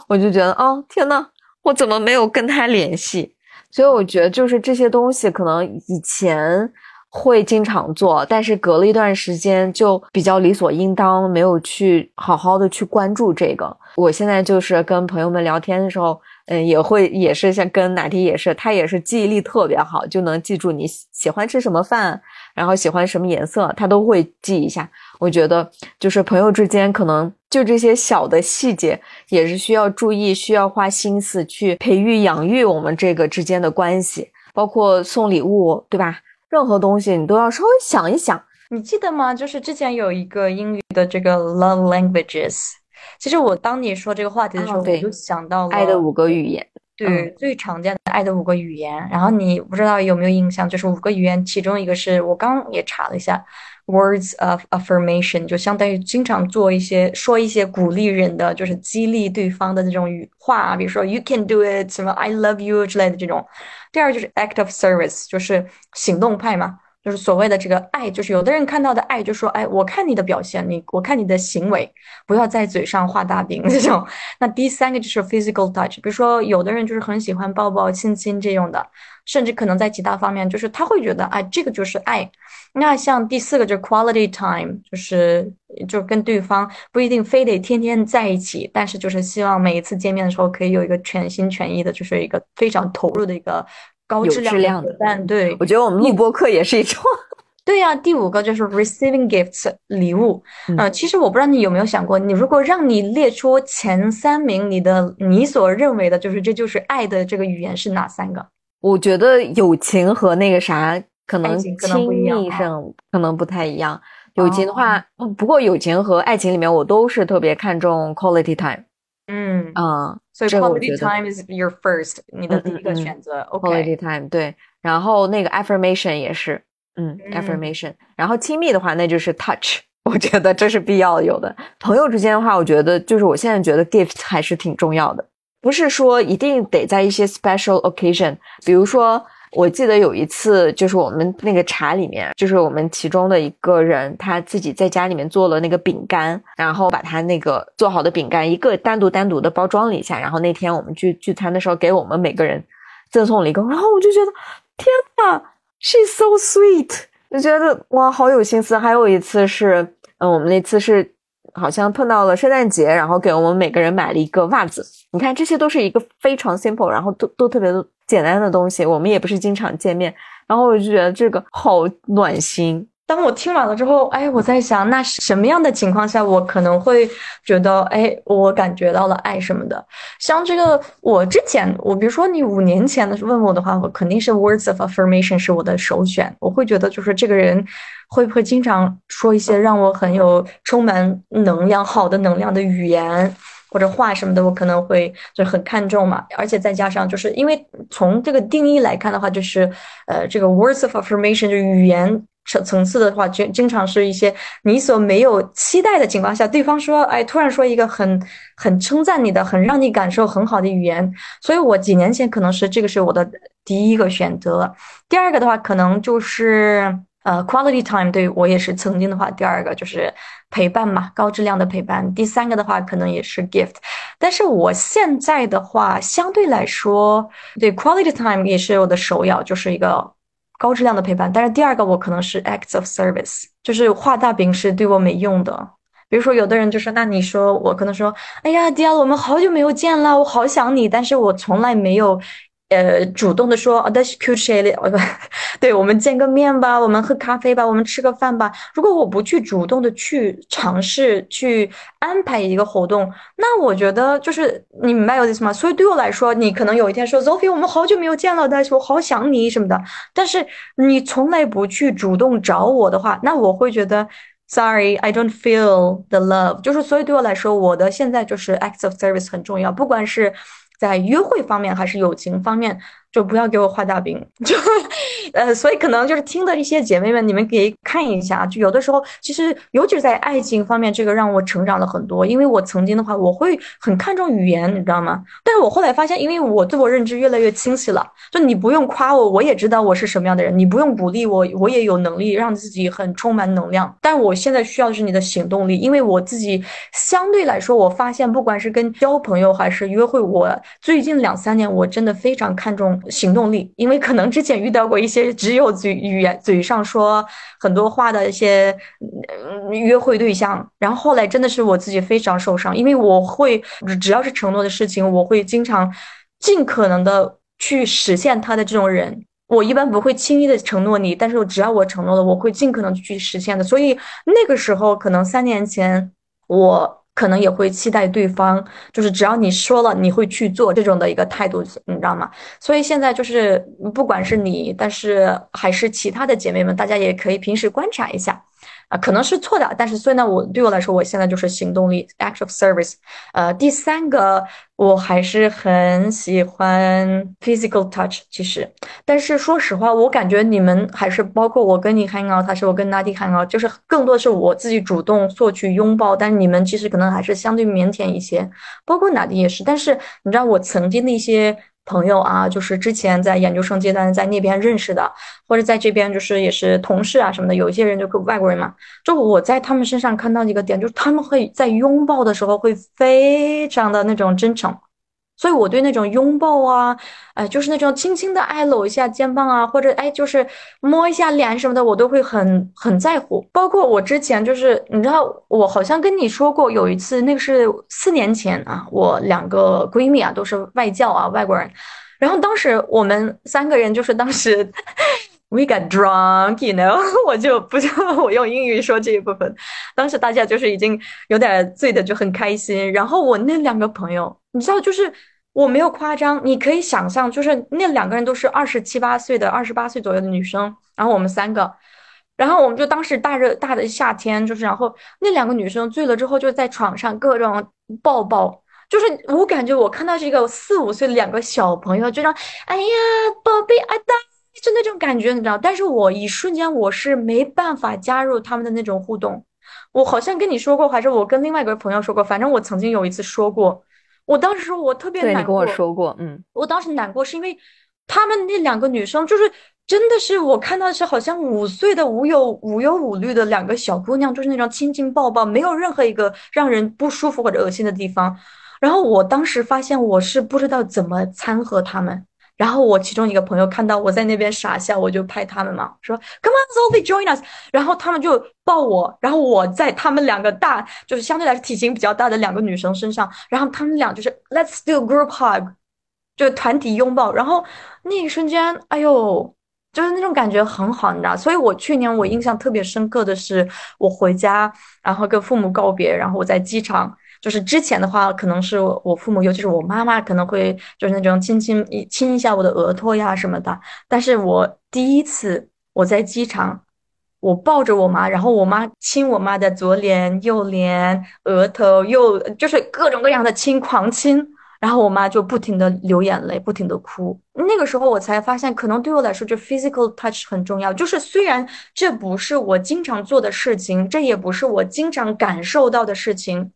我就觉得哦天呐，我怎么没有跟他联系？所以我觉得就是这些东西可能以前会经常做，但是隔了一段时间就比较理所应当，没有去好好的去关注这个。我现在就是跟朋友们聊天的时候。嗯，也会也是像跟哪天也是，他也是记忆力特别好，就能记住你喜欢吃什么饭，然后喜欢什么颜色，他都会记一下。我觉得就是朋友之间可能就这些小的细节也是需要注意，需要花心思去培育养育我们这个之间的关系，包括送礼物，对吧？任何东西你都要稍微想一想。你记得吗？就是之前有一个英语的这个 love languages。其实我当你说这个话题的时候，我就想到了爱的五个语言，对，最常见的爱的五个语言。然后你不知道有没有印象，就是五个语言，其中一个是我刚也查了一下，words of affirmation，就相当于经常做一些说一些鼓励人的，就是激励对方的那种语话，比如说 you can do it，什么 I love you 之类的这种。第二就是 act of service，就是行动派嘛。就是所谓的这个爱，就是有的人看到的爱，就说，哎，我看你的表现，你我看你的行为，不要在嘴上画大饼这种。那第三个就是 physical touch，比如说有的人就是很喜欢抱抱亲亲这种的，甚至可能在其他方面，就是他会觉得，哎，这个就是爱。那像第四个就是 quality time，就是就跟对方不一定非得天天在一起，但是就是希望每一次见面的时候可以有一个全心全意的，就是一个非常投入的一个。高质量的，但对我觉得我们录播课也是一种。对呀，第五个就是 receiving gifts 礼物。呃，其实我不知道你有没有想过，你如果让你列出前三名，你的你所认为的就是这就是爱的这个语言是哪三个？我觉得友情和那个啥可能亲密上可能不太一样。友情的话，不过友情和爱情里面我都是特别看重 quality time。嗯啊，所以 quality time is your first，你的第一个选择。quality time 对，然后那个 affirmation 也是，嗯，affirmation。然后亲密的话，那就是 touch，我觉得这是必要有的。朋友之间的话，我觉得就是我现在觉得 gift 还是挺重要的，不是说一定得在一些 special occasion，比如说。我记得有一次，就是我们那个茶里面，就是我们其中的一个人，他自己在家里面做了那个饼干，然后把他那个做好的饼干一个单独单独的包装了一下，然后那天我们去聚餐的时候，给我们每个人赠送了一个，然后我就觉得天呐 s h e s so sweet，就觉得哇，好有心思。还有一次是，嗯，我们那次是好像碰到了圣诞节，然后给我们每个人买了一个袜子。你看，这些都是一个非常 simple，然后都都特别的。简单的东西，我们也不是经常见面，然后我就觉得这个好暖心。当我听完了之后，哎，我在想，那什么样的情况下我可能会觉得，哎，我感觉到了爱什么的？像这个，我之前，我比如说你五年前的问我的话，我肯定是 words of affirmation 是我的首选。我会觉得，就是这个人会不会经常说一些让我很有充满能量、好的能量的语言。或者话什么的，我可能会就很看重嘛，而且再加上就是因为从这个定义来看的话，就是呃，这个 words of affirmation 就语言层层次的话，经经常是一些你所没有期待的情况下，对方说，哎，突然说一个很很称赞你的，很让你感受很好的语言，所以我几年前可能是这个是我的第一个选择，第二个的话可能就是。呃，quality time 对我也是曾经的话，第二个就是陪伴嘛，高质量的陪伴。第三个的话，可能也是 gift。但是我现在的话，相对来说，对 quality time 也是我的首要，就是一个高质量的陪伴。但是第二个我可能是 acts of service，就是画大饼是对我没用的。比如说有的人就说，那你说我可能说，哎呀，迪奥，我们好久没有见了，我好想你，但是我从来没有。呃，主动的说啊，That's cute, Shelly。不，对我们见个面吧，我们喝咖啡吧，我们吃个饭吧。如果我不去主动的去尝试去安排一个活动，那我觉得就是你明白我的意思吗？所以对我来说，你可能有一天说，Sophie，我们好久没有见了，但是我好想你什么的。但是你从来不去主动找我的话，那我会觉得，Sorry, I don't feel the love。就是所以对我来说，我的现在就是 acts of service 很重要，不管是。在约会方面还是友情方面。就不要给我画大饼，就，呃，所以可能就是听的一些姐妹们，你们可以看一下，就有的时候其实，尤其是在爱情方面，这个让我成长了很多。因为我曾经的话，我会很看重语言，你知道吗？但是我后来发现，因为我自我认知越来越清晰了，就你不用夸我，我也知道我是什么样的人；你不用鼓励我，我也有能力让自己很充满能量。但我现在需要的是你的行动力，因为我自己相对来说，我发现不管是跟交朋友还是约会，我最近两三年我真的非常看重。行动力，因为可能之前遇到过一些只有嘴语言嘴上说很多话的一些约会对象，然后后来真的是我自己非常受伤，因为我会只要是承诺的事情，我会经常尽可能的去实现他的这种人，我一般不会轻易的承诺你，但是只要我承诺了，我会尽可能去实现的。所以那个时候，可能三年前我。可能也会期待对方，就是只要你说了，你会去做这种的一个态度，你知道吗？所以现在就是，不管是你，但是还是其他的姐妹们，大家也可以平时观察一下。啊，可能是错的，但是所以呢，我对我来说，我现在就是行动力，act of service。呃，第三个，我还是很喜欢 physical touch。其实，但是说实话，我感觉你们还是包括我跟你 hang out，还是我跟 Nadi hang out，就是更多的是我自己主动索取拥抱，但是你们其实可能还是相对腼腆一些，包括 Nadi 也是。但是你知道，我曾经的一些。朋友啊，就是之前在研究生阶段在那边认识的，或者在这边就是也是同事啊什么的。有一些人就外国人嘛，就我在他们身上看到一个点，就是他们会在拥抱的时候会非常的那种真诚。所以我对那种拥抱啊，哎，就是那种轻轻的哎搂一下肩膀啊，或者哎就是摸一下脸什么的，我都会很很在乎。包括我之前就是你知道，我好像跟你说过有一次，那个是四年前啊，我两个闺蜜啊都是外教啊外国人，然后当时我们三个人就是当时 we got drunk，you know，我就不知道我用英语说这一部分，当时大家就是已经有点醉的就很开心，然后我那两个朋友。你知道，就是我没有夸张，你可以想象，就是那两个人都是二十七八岁的，二十八岁左右的女生，然后我们三个，然后我们就当时大热大的夏天，就是然后那两个女生醉了之后，就在床上各种抱抱，就是我感觉我看到这个四五岁两个小朋友，就让哎呀宝贝啊哒，就那种感觉，你知道，但是我一瞬间我是没办法加入他们的那种互动，我好像跟你说过，还是我跟另外一个朋友说过，反正我曾经有一次说过。我当时说，我特别难过。你跟我说过，嗯，我当时难过是因为他们那两个女生，就是真的是我看到是好像五岁的无忧无忧无虑的两个小姑娘，就是那种亲亲抱抱，没有任何一个让人不舒服或者恶心的地方。然后我当时发现我是不知道怎么掺和他们。然后我其中一个朋友看到我在那边傻笑，我就拍他们嘛，说 Come on, Sophie, join us。然后他们就抱我，然后我在他们两个大，就是相对来说体型比较大的两个女生身上，然后他们俩就是 Let's do group hug，就团体拥抱。然后那一瞬间，哎呦，就是那种感觉很好，你知道。所以我去年我印象特别深刻的是，我回家，然后跟父母告别，然后我在机场。就是之前的话，可能是我父母，尤其是我妈妈，可能会就是那种亲亲亲一下我的额头呀什么的。但是我第一次我在机场，我抱着我妈，然后我妈亲我妈的左脸、右脸、额头，又就是各种各样的亲，狂亲。然后我妈就不停的流眼泪，不停的哭。那个时候我才发现，可能对我来说，就 physical touch 很重要。就是虽然这不是我经常做的事情，这也不是我经常感受到的事情。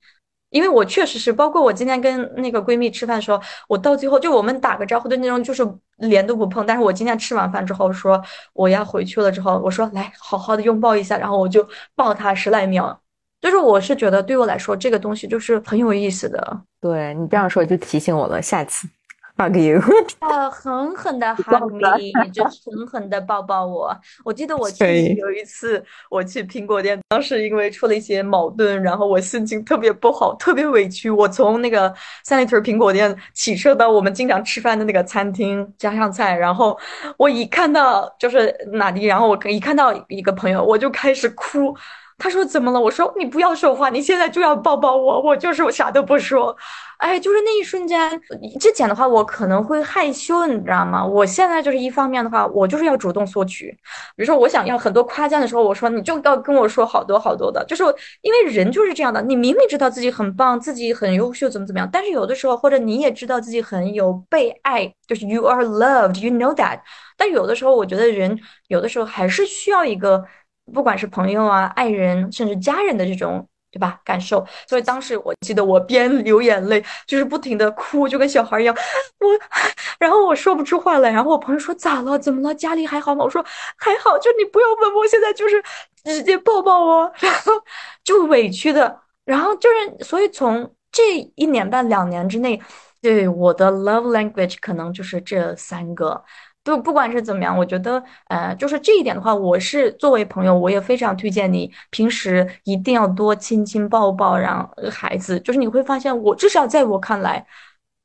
因为我确实是，包括我今天跟那个闺蜜吃饭的时候，我到最后就我们打个招呼的那种，就是脸都不碰。但是我今天吃完饭之后说我要回去了之后，我说来好好的拥抱一下，然后我就抱她十来秒。就是我是觉得对我来说这个东西就是很有意思的。对你这样说就提醒我了，下次。Hug you，啊，狠狠的 hug me，就狠狠的抱抱我。我记得我去有一次我去苹果店，当时因为出了一些矛盾，然后我心情特别不好，特别委屈。我从那个三里屯苹果店骑车到我们经常吃饭的那个餐厅加上菜，然后我一看到就是哪里，然后我一看到一个朋友，我就开始哭。他说怎么了？我说你不要说话，你现在就要抱抱我。我就是我啥都不说，哎，就是那一瞬间。之前的话我可能会害羞，你知道吗？我现在就是一方面的话，我就是要主动索取。比如说我想要很多夸赞的时候，我说你就要跟我说好多好多的。就是因为人就是这样的，你明明知道自己很棒，自己很优秀，怎么怎么样，但是有的时候或者你也知道自己很有被爱，就是 you are loved，you know that。但有的时候我觉得人有的时候还是需要一个。不管是朋友啊、爱人，甚至家人的这种，对吧？感受。所以当时我记得我边流眼泪，就是不停的哭，就跟小孩一样。我，然后我说不出话来。然后我朋友说：“咋了？怎么了？家里还好吗？”我说：“还好。”就你不要问我，现在就是直接抱抱我。然后就委屈的，然后就是，所以从这一年半两年之内，对我的 love language 可能就是这三个。不不管是怎么样，我觉得，呃，就是这一点的话，我是作为朋友，我也非常推荐你平时一定要多亲亲抱抱，让孩子，就是你会发现，我至少在我看来，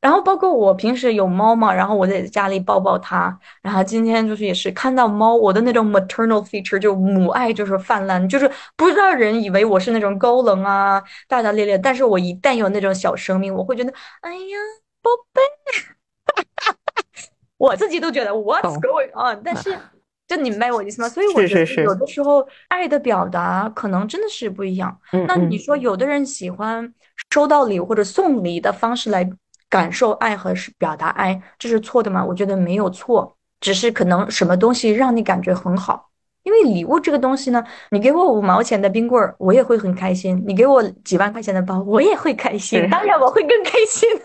然后包括我平时有猫嘛，然后我在家里抱抱它，然后今天就是也是看到猫，我的那种 maternal feature 就母爱就是泛滥，就是不知道人以为我是那种高冷啊，大大咧咧，但是我一旦有那种小生命，我会觉得，哎呀，宝贝。我自己都觉得 What's going on？但是，就你明白我意思吗？所以我觉得有的时候爱的表达可能真的是不一样。那你说，有的人喜欢收到礼物或者送礼的方式来感受爱和是表达爱，这是错的吗？我觉得没有错，只是可能什么东西让你感觉很好。因为礼物这个东西呢，你给我五毛钱的冰棍儿，我也会很开心；你给我几万块钱的包，我也会开心。当然我会更开心的。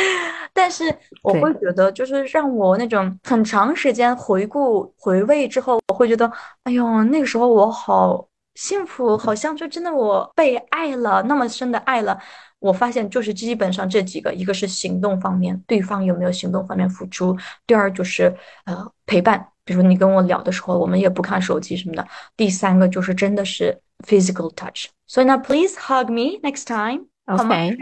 但是我会觉得，就是让我那种很长时间回顾回味之后，我会觉得，哎呦，那个时候我好幸福，好像就真的我被爱了，那么深的爱了。我发现就是基本上这几个，一个是行动方面，对方有没有行动方面付出；第二就是呃陪伴。比如说你跟我聊的时候，我们也不看手机什么的。第三个就是真的是 physical touch。所以呢，please hug me next time。OK，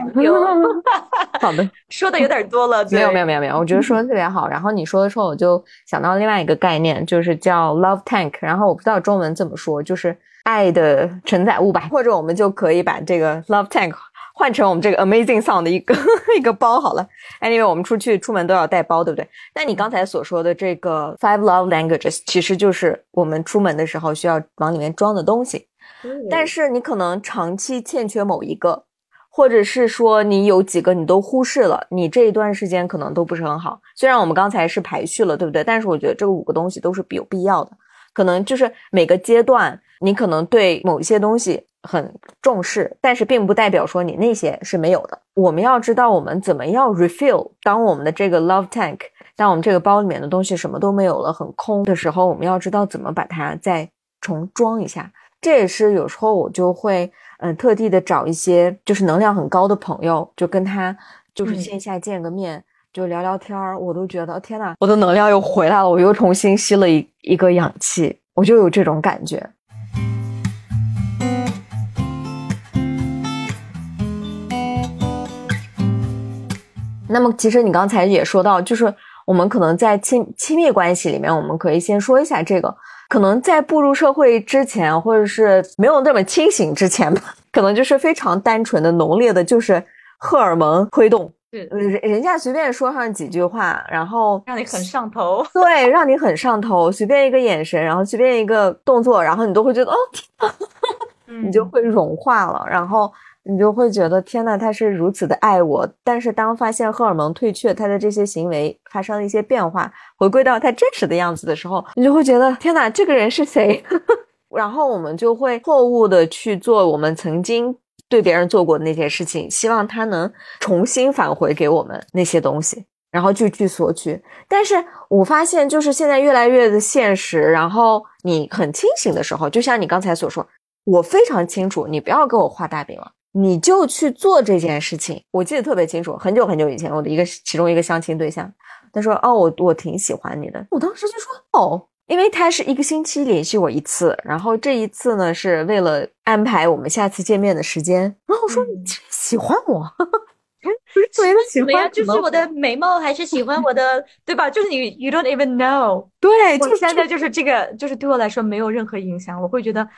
好的，说的有点多了。没有没有没有没有，我觉得说的特别好。然后你说的时候，我就想到另外一个概念，就是叫 love tank。然后我不知道中文怎么说，就是爱的承载物吧，或者我们就可以把这个 love tank。换成我们这个 amazing song 的一个 一个包好了。Anyway，我们出去出门都要带包，对不对？那你刚才所说的这个 five love languages，其实就是我们出门的时候需要往里面装的东西。但是你可能长期欠缺某一个，或者是说你有几个你都忽视了，你这一段时间可能都不是很好。虽然我们刚才是排序了，对不对？但是我觉得这五个东西都是有必要的。可能就是每个阶段，你可能对某一些东西。很重视，但是并不代表说你那些是没有的。我们要知道我们怎么样 refill。当我们的这个 love tank，当我们这个包里面的东西什么都没有了，很空的时候，我们要知道怎么把它再重装一下。这也是有时候我就会嗯特地的找一些就是能量很高的朋友，就跟他就是线下见个面，就聊聊天儿。我都觉得天呐，我的能量又回来了，我又重新吸了一一个氧气，我就有这种感觉。那么，其实你刚才也说到，就是我们可能在亲亲密关系里面，我们可以先说一下这个。可能在步入社会之前，或者是没有那么清醒之前吧，可能就是非常单纯的、浓烈的，就是荷尔蒙推动。是，人人家随便说上几句话，然后让你很上头。对，让你很上头，随便一个眼神，然后随便一个动作，然后你都会觉得哦，你就会融化了，然后。你就会觉得天呐，他是如此的爱我。但是当发现荷尔蒙退却，他的这些行为发生了一些变化，回归到他真实的样子的时候，你就会觉得天呐，这个人是谁？然后我们就会错误的去做我们曾经对别人做过的那些事情，希望他能重新返回给我们那些东西，然后就去索取。但是我发现，就是现在越来越的现实。然后你很清醒的时候，就像你刚才所说，我非常清楚，你不要给我画大饼了。你就去做这件事情。我记得特别清楚，很久很久以前，我的一个其中一个相亲对象，他说：“哦，我我挺喜欢你的。”我当时就说：“哦，因为他是一个星期联系我一次，然后这一次呢是为了安排我们下次见面的时间。”然后我说：“你喜欢我？” 所以喜欢就是我的美貌，还是喜欢我的，对吧？就是你，you don't even know。对，就现在就是这个，就是对我来说没有任何影响。我会觉得，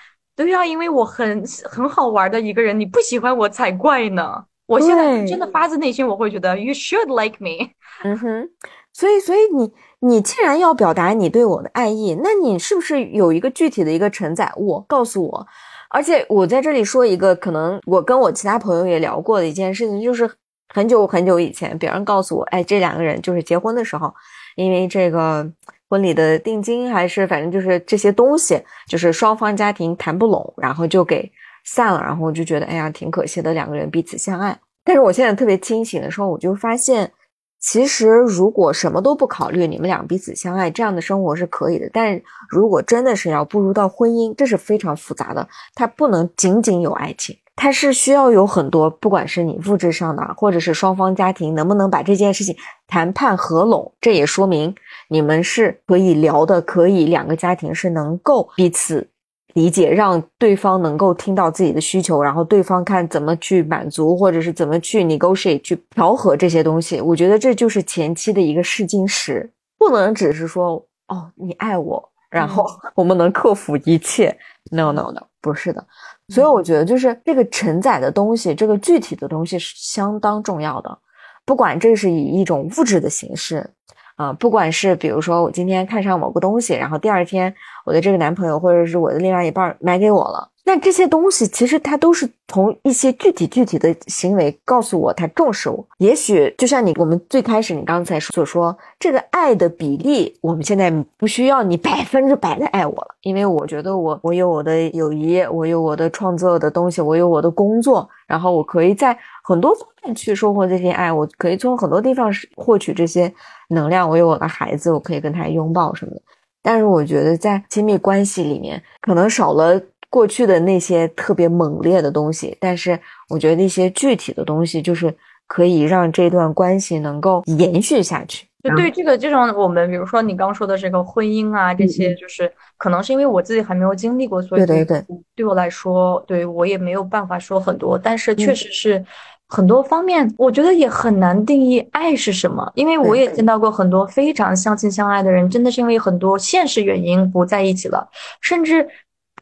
对啊，因为我很很好玩的一个人，你不喜欢我才怪呢。我现在真的发自内心，我会觉得 you should like me。嗯哼，所以，所以你，你既然要表达你对我的爱意，那你是不是有一个具体的一个承载物告诉我？而且我在这里说一个，可能我跟我其他朋友也聊过的一件事情，就是。很久很久以前，别人告诉我，哎，这两个人就是结婚的时候，因为这个婚礼的定金还是反正就是这些东西，就是双方家庭谈不拢，然后就给散了。然后我就觉得，哎呀，挺可惜的，两个人彼此相爱。但是我现在特别清醒的时候，我就发现，其实如果什么都不考虑，你们俩彼此相爱，这样的生活是可以的。但如果真的是要步入到婚姻，这是非常复杂的，它不能仅仅有爱情。它是需要有很多，不管是你物质上的，或者是双方家庭能不能把这件事情谈判合拢，这也说明你们是可以聊的，可以两个家庭是能够彼此理解，让对方能够听到自己的需求，然后对方看怎么去满足，或者是怎么去 negotiate 去调和这些东西。我觉得这就是前期的一个试金石，不能只是说哦你爱我，然后 我们能克服一切。No no no，不是的。所以我觉得，就是这个承载的东西，这个具体的东西是相当重要的。不管这是以一种物质的形式，啊，不管是比如说我今天看上某个东西，然后第二天我的这个男朋友或者是我的另外一半买给我了。那这些东西其实它都是从一些具体具体的行为告诉我他重视我。也许就像你我们最开始你刚才所说，这个爱的比例，我们现在不需要你百分之百的爱我了，因为我觉得我我有我的友谊，我有我的创作的东西，我有我的工作，然后我可以在很多方面去收获这些爱，我可以从很多地方获取这些能量。我有我的孩子，我可以跟他拥抱什么的。但是我觉得在亲密关系里面，可能少了。过去的那些特别猛烈的东西，但是我觉得那些具体的东西，就是可以让这段关系能够延续下去。就对这个这种，我们比如说你刚说的这个婚姻啊，这些就是可能是因为我自己还没有经历过，所以对对对，对我来说，对我也没有办法说很多。但是确实是很多方面，我觉得也很难定义爱是什么，因为我也见到过很多非常相亲相爱的人，真的是因为很多现实原因不在一起了，甚至。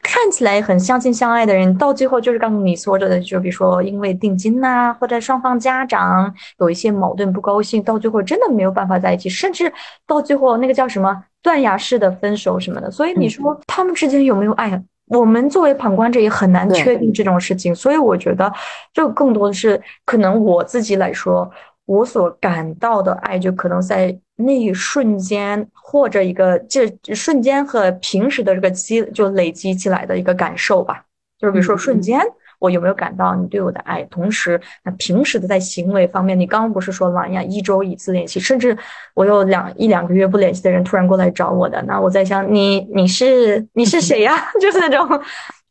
看起来很相亲相爱的人，到最后就是刚刚你说着的，就比如说因为定金呐，或者双方家长有一些矛盾不高兴，到最后真的没有办法在一起，甚至到最后那个叫什么断崖式的分手什么的。所以你说他们之间有没有爱？我们作为旁观者也很难确定这种事情。所以我觉得，就更多的是可能我自己来说。我所感到的爱，就可能在那一瞬间，或者一个这瞬间和平时的这个积就累积起来的一个感受吧。就是比如说瞬间，我有没有感到你对我的爱？同时，那平时的在行为方面，你刚刚不是说了呀，一周一次联系，甚至我有两一两个月不联系的人突然过来找我的，那我在想，你你是你是谁呀？就是那种，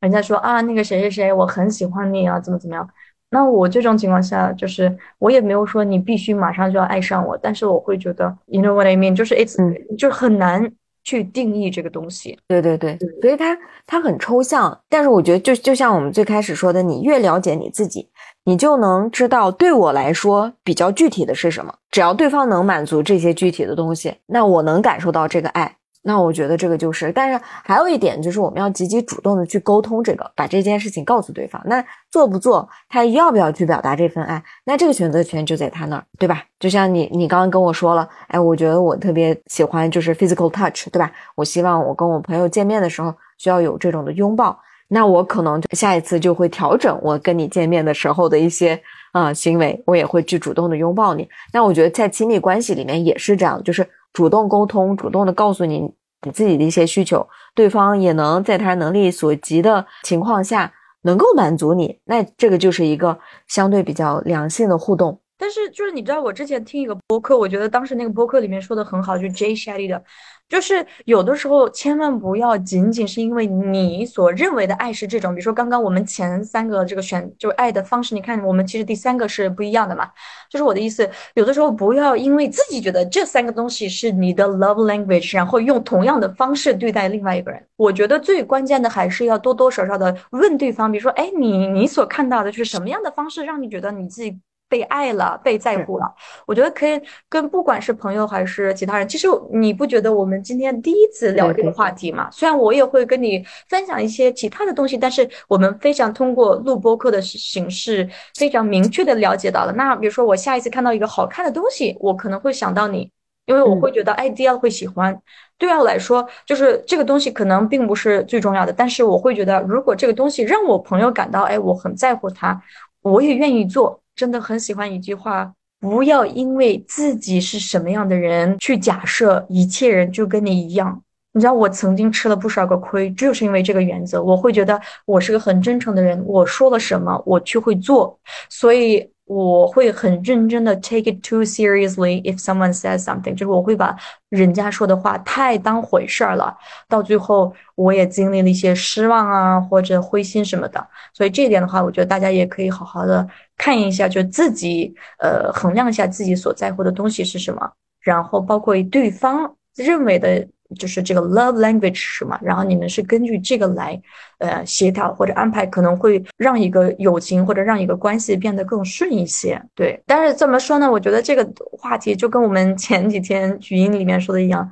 人家说啊，那个谁谁谁，我很喜欢你啊，怎么怎么样。那我这种情况下，就是我也没有说你必须马上就要爱上我，但是我会觉得，you know what I mean，就是 it's 就很难去定义这个东西。对对对，所以它它很抽象。但是我觉得，就就像我们最开始说的，你越了解你自己，你就能知道对我来说比较具体的是什么。只要对方能满足这些具体的东西，那我能感受到这个爱。那我觉得这个就是，但是还有一点就是，我们要积极主动的去沟通这个，把这件事情告诉对方。那做不做，他要不要去表达这份爱，那这个选择权就在他那儿，对吧？就像你，你刚刚跟我说了，哎，我觉得我特别喜欢就是 physical touch，对吧？我希望我跟我朋友见面的时候需要有这种的拥抱，那我可能下一次就会调整我跟你见面的时候的一些啊行为，我也会去主动的拥抱你。那我觉得在亲密关系里面也是这样，就是主动沟通，主动的告诉你。你自己的一些需求，对方也能在他能力所及的情况下能够满足你，那这个就是一个相对比较良性的互动。但是就是你知道，我之前听一个播客，我觉得当时那个播客里面说的很好，就 Jay Shetty 的。就是有的时候，千万不要仅仅是因为你所认为的爱是这种，比如说刚刚我们前三个这个选就爱的方式，你看我们其实第三个是不一样的嘛。就是我的意思，有的时候不要因为自己觉得这三个东西是你的 love language，然后用同样的方式对待另外一个人。我觉得最关键的还是要多多少少的问对方，比如说，哎，你你所看到的是什么样的方式让你觉得你自己。被爱了，被在乎了，我觉得可以跟不管是朋友还是其他人，其实你不觉得我们今天第一次聊这个话题吗？虽然我也会跟你分享一些其他的东西，但是我们非常通过录播课的形式，非常明确的了解到了。那比如说我下一次看到一个好看的东西，我可能会想到你，因为我会觉得哎，DL 会喜欢。对我来说，就是这个东西可能并不是最重要的，但是我会觉得，如果这个东西让我朋友感到哎，我很在乎他，我也愿意做。真的很喜欢一句话：不要因为自己是什么样的人，去假设一切人就跟你一样。你知道，我曾经吃了不少个亏，就是因为这个原则。我会觉得我是个很真诚的人，我说了什么，我就会做。所以。我会很认真的 take it too seriously if someone says something，就是我会把人家说的话太当回事儿了，到最后我也经历了一些失望啊或者灰心什么的，所以这一点的话，我觉得大家也可以好好的看一下，就自己呃衡量一下自己所在乎的东西是什么，然后包括对方认为的。就是这个 love language 是什么？然后你们是根据这个来，呃，协调或者安排，可能会让一个友情或者让一个关系变得更顺一些。对，但是怎么说呢？我觉得这个话题就跟我们前几天语音里面说的一样，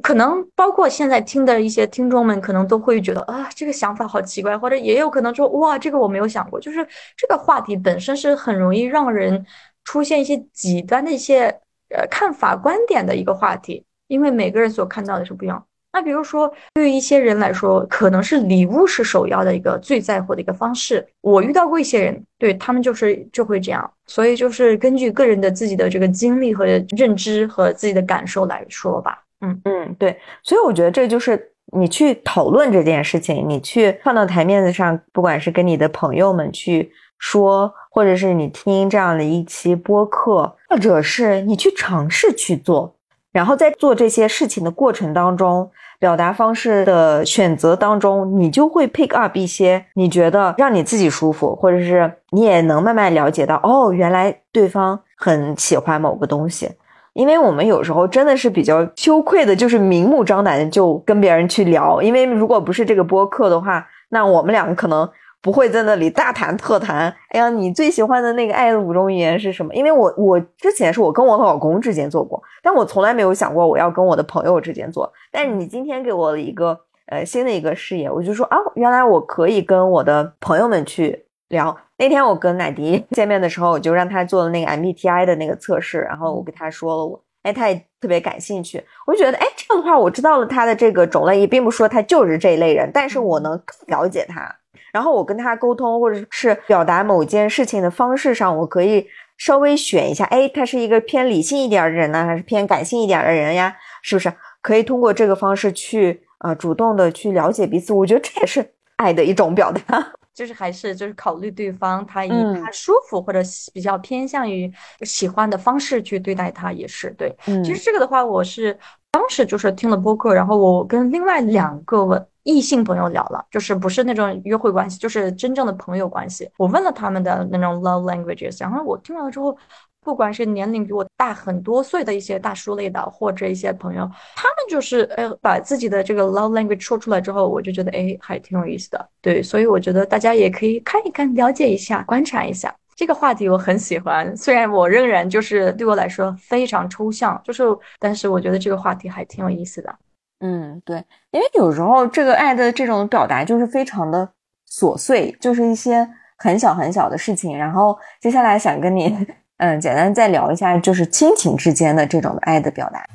可能包括现在听的一些听众们，可能都会觉得啊，这个想法好奇怪，或者也有可能说哇，这个我没有想过。就是这个话题本身是很容易让人出现一些极端的一些呃看法观点的一个话题。因为每个人所看到的是不一样。那比如说，对于一些人来说，可能是礼物是首要的一个最在乎的一个方式。我遇到过一些人，对他们就是就会这样。所以就是根据个人的自己的这个经历和认知和自己的感受来说吧。嗯嗯，对。所以我觉得这就是你去讨论这件事情，你去放到台面子上，不管是跟你的朋友们去说，或者是你听这样的一期播客，或者是你去尝试去做。然后在做这些事情的过程当中，表达方式的选择当中，你就会 pick up 一些你觉得让你自己舒服，或者是你也能慢慢了解到，哦，原来对方很喜欢某个东西。因为我们有时候真的是比较羞愧的，就是明目张胆的就跟别人去聊。因为如果不是这个播客的话，那我们两个可能。不会在那里大谈特谈。哎呀，你最喜欢的那个爱的五种语言是什么？因为我我之前是我跟我老公之间做过，但我从来没有想过我要跟我的朋友之间做。但是你今天给我了一个呃新的一个视野，我就说啊，原来我可以跟我的朋友们去聊。那天我跟奶迪见面的时候，我就让他做了那个 MBTI 的那个测试，然后我跟他说了我，哎，他也特别感兴趣。我就觉得，哎，这样的话，我知道了他的这个种类，也并不说他就是这一类人，但是我能更了解他。然后我跟他沟通，或者是表达某件事情的方式上，我可以稍微选一下，哎，他是一个偏理性一点的人呢，还是偏感性一点的人呀？是不是可以通过这个方式去啊，主动的去了解彼此？我觉得这也是爱的一种表达，就是还是就是考虑对方，他以他舒服或者比较偏向于喜欢的方式去对待他，也是对。其实这个的话，我是当时就是听了播客，然后我跟另外两个问。异性朋友聊了，就是不是那种约会关系，就是真正的朋友关系。我问了他们的那种 love languages，然后我听完了之后，不管是年龄比我大很多岁的一些大叔类的，或者一些朋友，他们就是哎，把自己的这个 love language 说出来之后，我就觉得哎，还挺有意思的。对，所以我觉得大家也可以看一看，了解一下，观察一下这个话题，我很喜欢。虽然我仍然就是对我来说非常抽象，就是，但是我觉得这个话题还挺有意思的。嗯，对，因为有时候这个爱的这种表达就是非常的琐碎，就是一些很小很小的事情。然后接下来想跟你，嗯，简单再聊一下，就是亲情之间的这种爱的表达。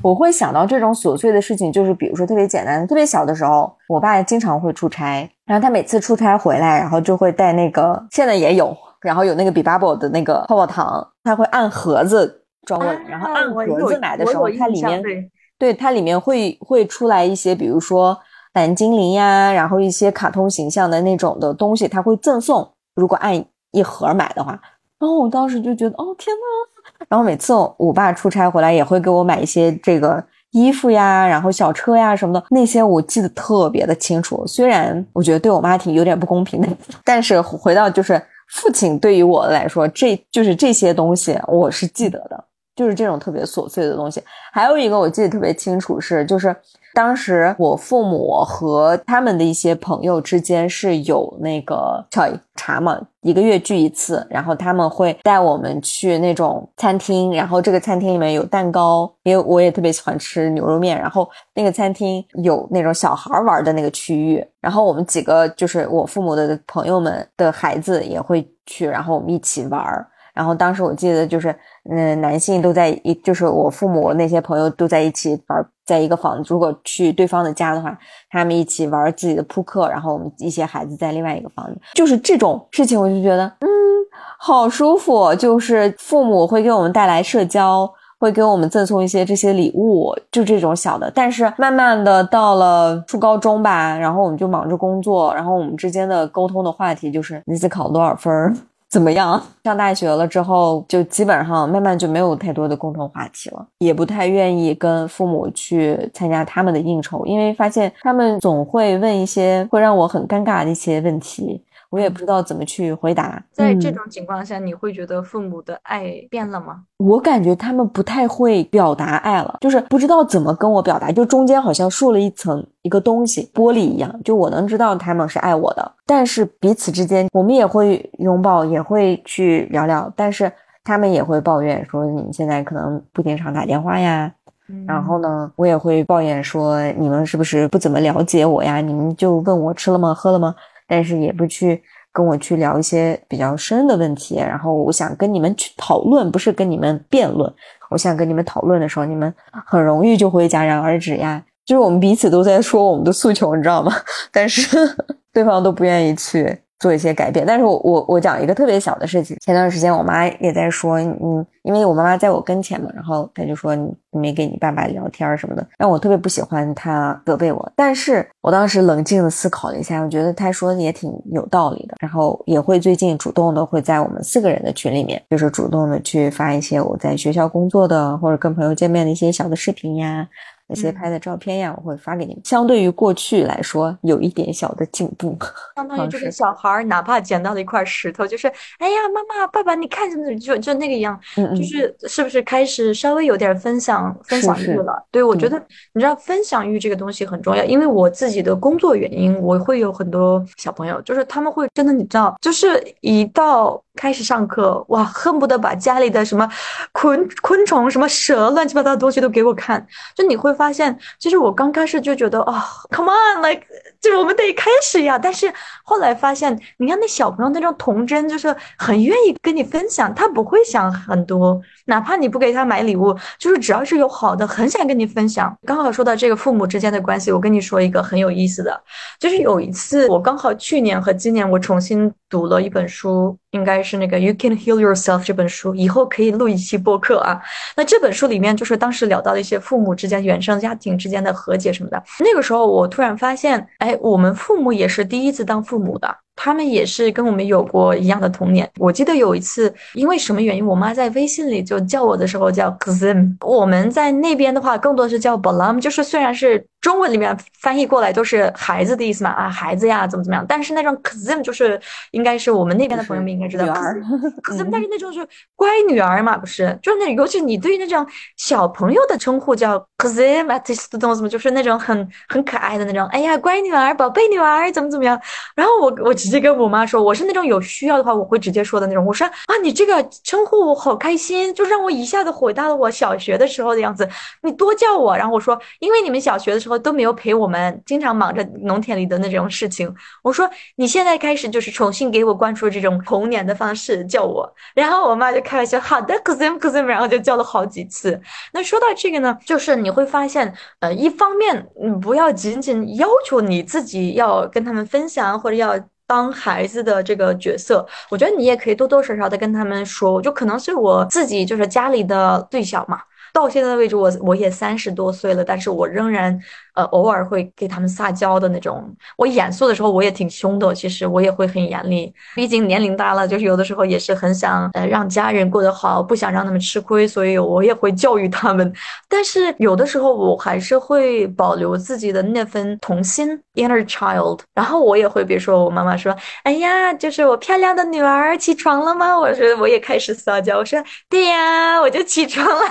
我会想到这种琐碎的事情，就是比如说特别简单的，特别小的时候，我爸经常会出差，然后他每次出差回来，然后就会带那个，现在也有。然后有那个比巴 b 的那个泡泡糖，他会按盒子装过来，然后按盒子买的时候，它里面对它里面会会出来一些，比如说蓝精灵呀，然后一些卡通形象的那种的东西，他会赠送。如果按一盒买的话，然后我当时就觉得，哦天呐！然后每次我爸出差回来也会给我买一些这个衣服呀，然后小车呀什么的，那些我记得特别的清楚。虽然我觉得对我妈挺有点不公平的，但是回到就是父亲对于我来说，这就是这些东西我是记得的。就是这种特别琐碎的东西，还有一个我记得特别清楚是，就是当时我父母和他们的一些朋友之间是有那个茶茶嘛，一个月聚一次，然后他们会带我们去那种餐厅，然后这个餐厅里面有蛋糕，因为我也特别喜欢吃牛肉面，然后那个餐厅有那种小孩玩的那个区域，然后我们几个就是我父母的朋友们的孩子也会去，然后我们一起玩。然后当时我记得就是，嗯，男性都在一，就是我父母那些朋友都在一起玩，在一个房子。如果去对方的家的话，他们一起玩自己的扑克，然后我们一些孩子在另外一个房子。就是这种事情，我就觉得，嗯，好舒服。就是父母会给我们带来社交，会给我们赠送一些这些礼物，就这种小的。但是慢慢的到了初高中吧，然后我们就忙着工作，然后我们之间的沟通的话题就是你次考多少分儿。怎么样？上大学了之后，就基本上慢慢就没有太多的共同话题了，也不太愿意跟父母去参加他们的应酬，因为发现他们总会问一些会让我很尴尬的一些问题。我也不知道怎么去回答。在这种情况下，你会觉得父母的爱变了吗？我感觉他们不太会表达爱了，就是不知道怎么跟我表达，就中间好像竖了一层一个东西，玻璃一样。就我能知道他们是爱我的，但是彼此之间，我们也会拥抱，也会去聊聊，但是他们也会抱怨说你们现在可能不经常打电话呀。然后呢，我也会抱怨说你们是不是不怎么了解我呀？你们就问我吃了吗？喝了吗？但是也不去跟我去聊一些比较深的问题，然后我想跟你们去讨论，不是跟你们辩论。我想跟你们讨论的时候，你们很容易就会戛然而止呀。就是我们彼此都在说我们的诉求，你知道吗？但是 对方都不愿意去。做一些改变，但是我我我讲一个特别小的事情。前段时间我妈也在说，嗯，因为我妈妈在我跟前嘛，然后她就说你没跟你爸爸聊天什么的，让我特别不喜欢她责备我。但是我当时冷静的思考了一下，我觉得她说的也挺有道理的。然后也会最近主动的会在我们四个人的群里面，就是主动的去发一些我在学校工作的或者跟朋友见面的一些小的视频呀。那些拍的照片呀，我会发给你们。相对于过去来说，有一点小的进步。相当于这个小孩儿，哪怕捡到了一块石头，就是哎呀，妈妈、爸爸，你看什么？就就那个一样，就是是不是开始稍微有点分享分享欲了？对，我觉得你知道分享欲这个东西很重要，因为我自己的工作原因，我会有很多小朋友，就是他们会真的，你知道，就是一到。开始上课，哇，恨不得把家里的什么昆昆虫、什么蛇、乱七八糟的东西都给我看。就你会发现，其实我刚开始就觉得，啊，come on，like，就是我们得开始呀。但是后来发现，你看那小朋友那种童真，就是很愿意跟你分享，他不会想很多，哪怕你不给他买礼物，就是只要是有好的，很想跟你分享。刚好说到这个父母之间的关系，我跟你说一个很有意思的，就是有一次我刚好去年和今年我重新读了一本书。应该是那个《You Can Heal Yourself》这本书，以后可以录一期播客啊。那这本书里面就是当时聊到了一些父母之间、原生家庭之间的和解什么的。那个时候我突然发现，哎，我们父母也是第一次当父母的。他们也是跟我们有过一样的童年。我记得有一次，因为什么原因，我妈在微信里就叫我的时候叫 Kazim，。我们在那边的话，更多是叫 Balam，就是虽然是中文里面翻译过来都是孩子的意思嘛，啊，孩子呀，怎么怎么样。但是那种 Kazim 就是应该是我们那边的朋友们应该知道，Kzim，但是那种是乖女儿嘛，不是？就是那尤其你对那种小朋友的称呼叫啊，这些东西就是那种很很可爱的那种，哎呀，乖女儿，宝贝女儿，怎么怎么样。然后我我。直接跟我妈说，我是那种有需要的话，我会直接说的那种。我说啊，你这个称呼我好开心，就让我一下子回到了我小学的时候的样子。你多叫我，然后我说，因为你们小学的时候都没有陪我们，经常忙着农田里的那种事情。我说你现在开始就是重新给我灌输这种童年的方式叫我。然后我妈就开玩笑，好的，cousin cousin，然后就叫了好几次。那说到这个呢，就是你会发现，呃，一方面，你，不要仅仅要求你自己要跟他们分享，或者要。当孩子的这个角色，我觉得你也可以多多少少的跟他们说，我就可能是我自己就是家里的最小嘛，到现在为止我我也三十多岁了，但是我仍然。呃，偶尔会给他们撒娇的那种。我严肃的时候，我也挺凶的，其实我也会很严厉。毕竟年龄大了，就是有的时候也是很想呃让家人过得好，不想让他们吃亏，所以我也会教育他们。但是有的时候我还是会保留自己的那份童心 （inner child）。然后我也会，比如说我妈妈说：“哎呀，就是我漂亮的女儿起床了吗？”我说我也开始撒娇，我说：“对呀，我就起床了。”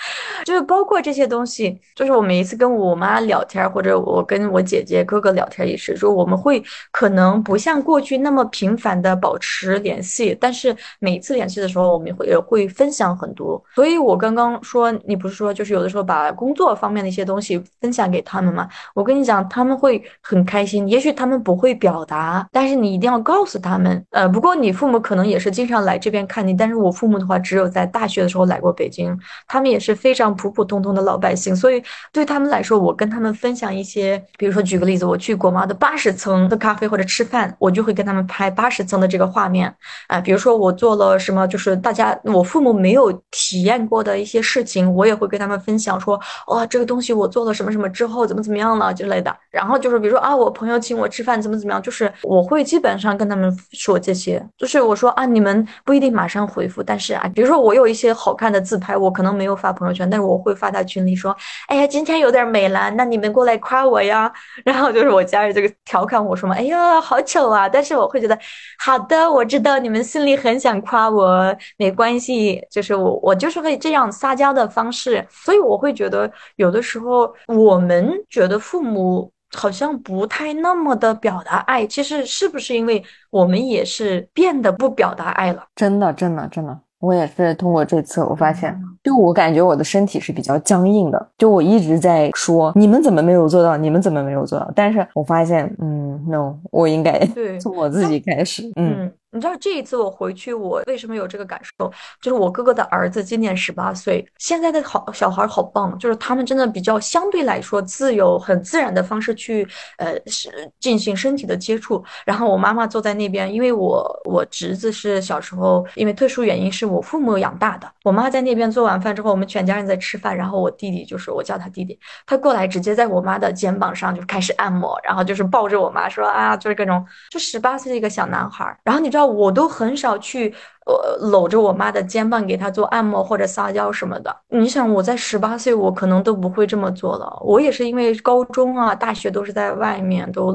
就是包括这些东西，就是我每一次跟我妈聊天，或者我跟我姐姐哥哥聊天也是，说我们会可能不像过去那么频繁的保持联系，但是每次联系的时候，我们会会分享很多。所以我刚刚说，你不是说就是有的时候把工作方面的一些东西分享给他们吗？我跟你讲，他们会很开心。也许他们不会表达，但是你一定要告诉他们。呃，不过你父母可能也是经常来这边看你，但是我父母的话，只有在大学的时候来过北京，他们也是非常普普通通的老百姓，所以对他们来说，我跟他他们分享一些，比如说举个例子，我去国贸的八十层喝咖啡或者吃饭，我就会跟他们拍八十层的这个画面，啊，比如说我做了什么，就是大家我父母没有体验过的一些事情，我也会跟他们分享，说哇，这个东西我做了什么什么之后怎么怎么样了之类的。然后就是比如说啊，我朋友请我吃饭怎么怎么样，就是我会基本上跟他们说这些，就是我说啊，你们不一定马上回复，但是啊，比如说我有一些好看的自拍，我可能没有发朋友圈，但是我会发到群里说，哎呀，今天有点美了，那你们过来夸我呀。然后就是我家人这个调侃我说嘛，哎呀，好丑啊，但是我会觉得好的，我知道你们心里很想夸我，没关系，就是我我就是会这样撒娇的方式，所以我会觉得有的时候我们觉得父母。好像不太那么的表达爱，其实是不是因为我们也是变得不表达爱了？真的，真的，真的，我也是通过这次，我发现，就我感觉我的身体是比较僵硬的，就我一直在说你们怎么没有做到，你们怎么没有做到，但是我发现，嗯，no，我应该 从我自己开始，嗯。你知道这一次我回去，我为什么有这个感受？就是我哥哥的儿子今年十八岁，现在的好小孩好棒，就是他们真的比较相对来说自由、很自然的方式去呃是进行身体的接触。然后我妈妈坐在那边，因为我我侄子是小时候因为特殊原因是我父母养大的，我妈在那边做完饭之后，我们全家人在吃饭，然后我弟弟就是我叫他弟弟，他过来直接在我妈的肩膀上就开始按摩，然后就是抱着我妈说啊，就是各种就十八岁的一个小男孩，然后你知道。我都很少去。呃，搂着我妈的肩膀给她做按摩或者撒娇什么的。你想，我在十八岁，我可能都不会这么做了。我也是因为高中啊、大学都是在外面，都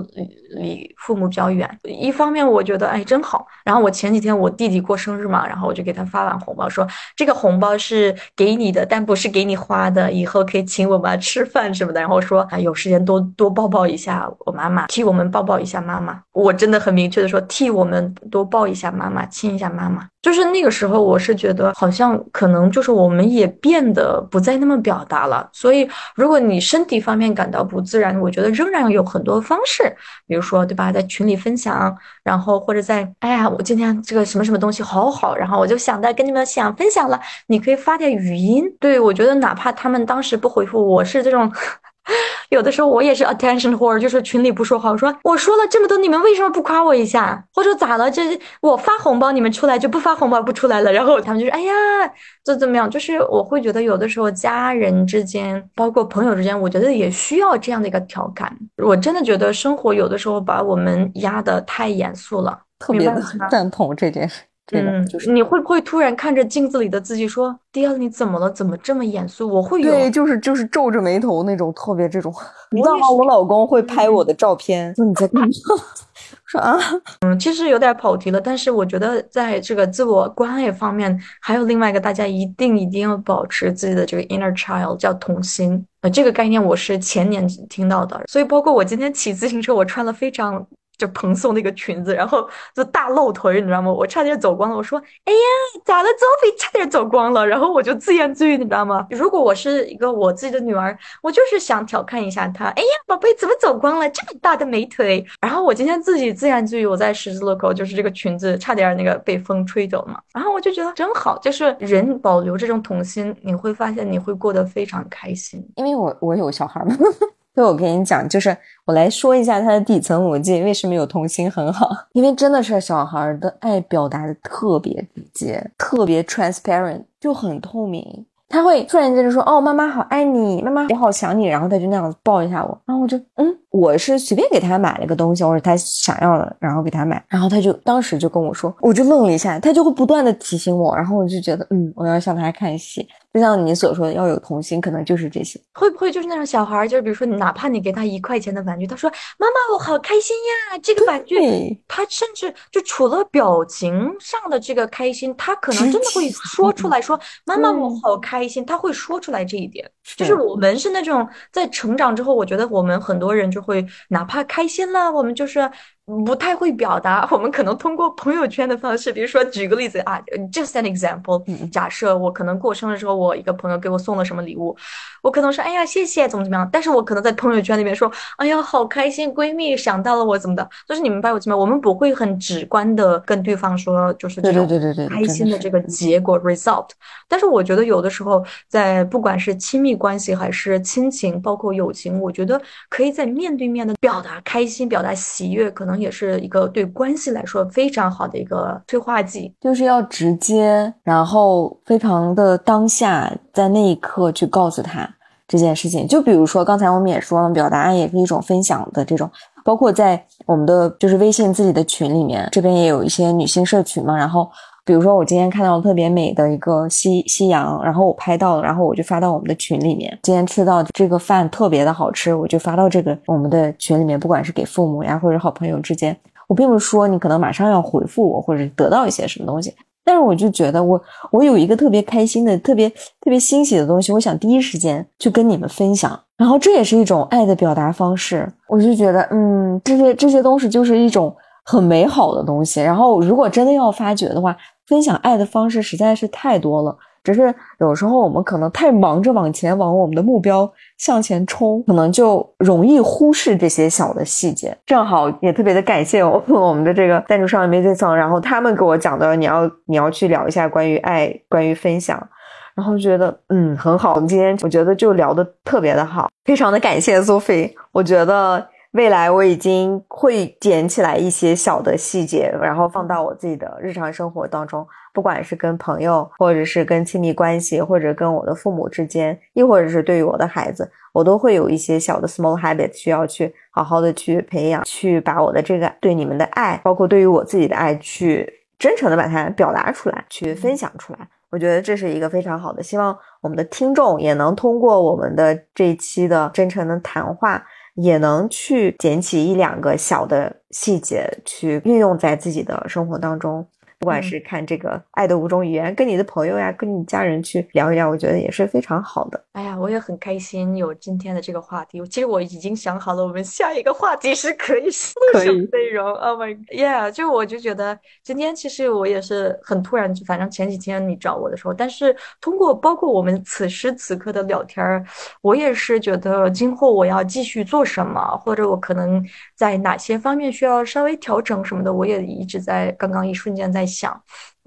离父母比较远。一方面，我觉得哎真好。然后我前几天我弟弟过生日嘛，然后我就给他发完红包，说这个红包是给你的，但不是给你花的，以后可以请我妈吃饭什么的。然后说啊，有时间多多抱抱一下我妈妈，替我们抱抱一下妈妈。我真的很明确的说，替我们多抱一下妈妈，亲一下妈妈。就是那个时候，我是觉得好像可能就是我们也变得不再那么表达了。所以，如果你身体方面感到不自然，我觉得仍然有很多方式，比如说，对吧，在群里分享，然后或者在，哎呀，我今天这个什么什么东西好好，然后我就想到跟你们想分享了，你可以发点语音。对我觉得，哪怕他们当时不回复，我是这种。有的时候我也是 attention whore，就是群里不说话，我说我说了这么多，你们为什么不夸我一下？或者咋了？这我发红包，你们出来就不发红包不出来了？然后他们就说，哎呀，这怎么样？就是我会觉得有的时候家人之间，包括朋友之间，我觉得也需要这样的一个调侃。我真的觉得生活有的时候把我们压得太严肃了，特别的赞同这件事。嗯，就是你会不会突然看着镜子里的自己说：“迪奥，你怎么了？怎么这么严肃？”我会有，对，就是就是皱着眉头那种，特别这种。你知道吗？我老公会拍我的照片，说你在干嘛？说啊，嗯，其实有点跑题了，但是我觉得在这个自我关爱方面，还有另外一个，大家一定一定要保持自己的这个 inner child，叫童心。呃，这个概念我是前年听到的，所以包括我今天骑自行车，我穿了非常。就蓬松那个裙子，然后就大露腿，你知道吗？我差点走光了。我说：“哎呀，咋了？周飞差点走光了。”然后我就自言自语，你知道吗？如果我是一个我自己的女儿，我就是想调侃一下她。哎呀，宝贝，怎么走光了？这么大的美腿。然后我今天自己自言自语，我在十字路口，就是这个裙子差点那个被风吹走嘛。然后我就觉得真好，就是人保留这种童心，你会发现你会过得非常开心。因为我我有小孩嘛。所以我跟你讲，就是我来说一下他的底层逻辑，为什么有童心很好？因为真的是小孩的爱表达的特别直接，特别 transparent，就很透明。他会突然间就说：“哦，妈妈好爱你，妈妈我好想你。”然后他就那样子抱一下我，然后我就嗯，我是随便给他买了个东西，或者他想要的，然后给他买，然后他就当时就跟我说，我就愣了一下，他就会不断的提醒我，然后我就觉得嗯，我要向他看齐。就像你所说的，要有童心，可能就是这些。会不会就是那种小孩，就是比如说，哪怕你给他一块钱的玩具，他说：“妈妈，我好开心呀！”这个玩具，他甚至就除了表情上的这个开心，他可能真的会说出来说：“妈妈，我好开心。”他会说出来这一点。就是我们是那种在成长之后，我觉得我们很多人就会，哪怕开心了，我们就是。不太会表达，我们可能通过朋友圈的方式，比如说举个例子啊，just an example，假设我可能过生日时候，我一个朋友给我送了什么礼物，我可能说，哎呀，谢谢，怎么怎么样，但是我可能在朋友圈里面说，哎呀，好开心，闺蜜想到了我，怎么的，就是你明白我怎么，我们不会很直观的跟对方说，就是这种开心的这个结果 result，但是我觉得有的时候，在不管是亲密关系还是亲情，包括友情，我觉得可以在面对面的表达开心，表达喜悦，可能。也是一个对关系来说非常好的一个催化剂，就是要直接，然后非常的当下，在那一刻去告诉他这件事情。就比如说刚才我们也说了，表达爱也是一种分享的这种，包括在我们的就是微信自己的群里面，这边也有一些女性社群嘛，然后。比如说，我今天看到特别美的一个夕夕阳，然后我拍到了，然后我就发到我们的群里面。今天吃到这个饭特别的好吃，我就发到这个我们的群里面。不管是给父母呀，或者好朋友之间，我并不是说你可能马上要回复我，或者得到一些什么东西，但是我就觉得我我有一个特别开心的、特别特别欣喜的东西，我想第一时间去跟你们分享。然后这也是一种爱的表达方式。我就觉得，嗯，这些这些东西就是一种很美好的东西。然后如果真的要发掘的话，分享爱的方式实在是太多了，只是有时候我们可能太忙着往前往我们的目标向前冲，可能就容易忽视这些小的细节。正好也特别的感谢我 我们的这个赞助商 Amazing，然后他们给我讲的，你要你要去聊一下关于爱，关于分享，然后觉得嗯很好。我们今天我觉得就聊的特别的好，非常的感谢苏菲，我觉得。未来我已经会捡起来一些小的细节，然后放到我自己的日常生活当中，不管是跟朋友，或者是跟亲密关系，或者跟我的父母之间，亦或者是对于我的孩子，我都会有一些小的 small habit 需要去好好的去培养，去把我的这个对你们的爱，包括对于我自己的爱，去真诚的把它表达出来，去分享出来。我觉得这是一个非常好的，希望我们的听众也能通过我们的这一期的真诚的谈话。也能去捡起一两个小的细节，去运用在自己的生活当中。不管是看这个爱的五种语言，跟你的朋友呀，跟你家人去聊一聊，我觉得也是非常好的。哎呀，我也很开心有今天的这个话题。其实我已经想好了，我们下一个话题是可以说 什么内容。Oh my yeah！就我就觉得今天其实我也是很突然，反正前几天你找我的时候，但是通过包括我们此时此刻的聊天儿，我也是觉得今后我要继续做什么，或者我可能在哪些方面需要稍微调整什么的，我也一直在刚刚一瞬间在。想，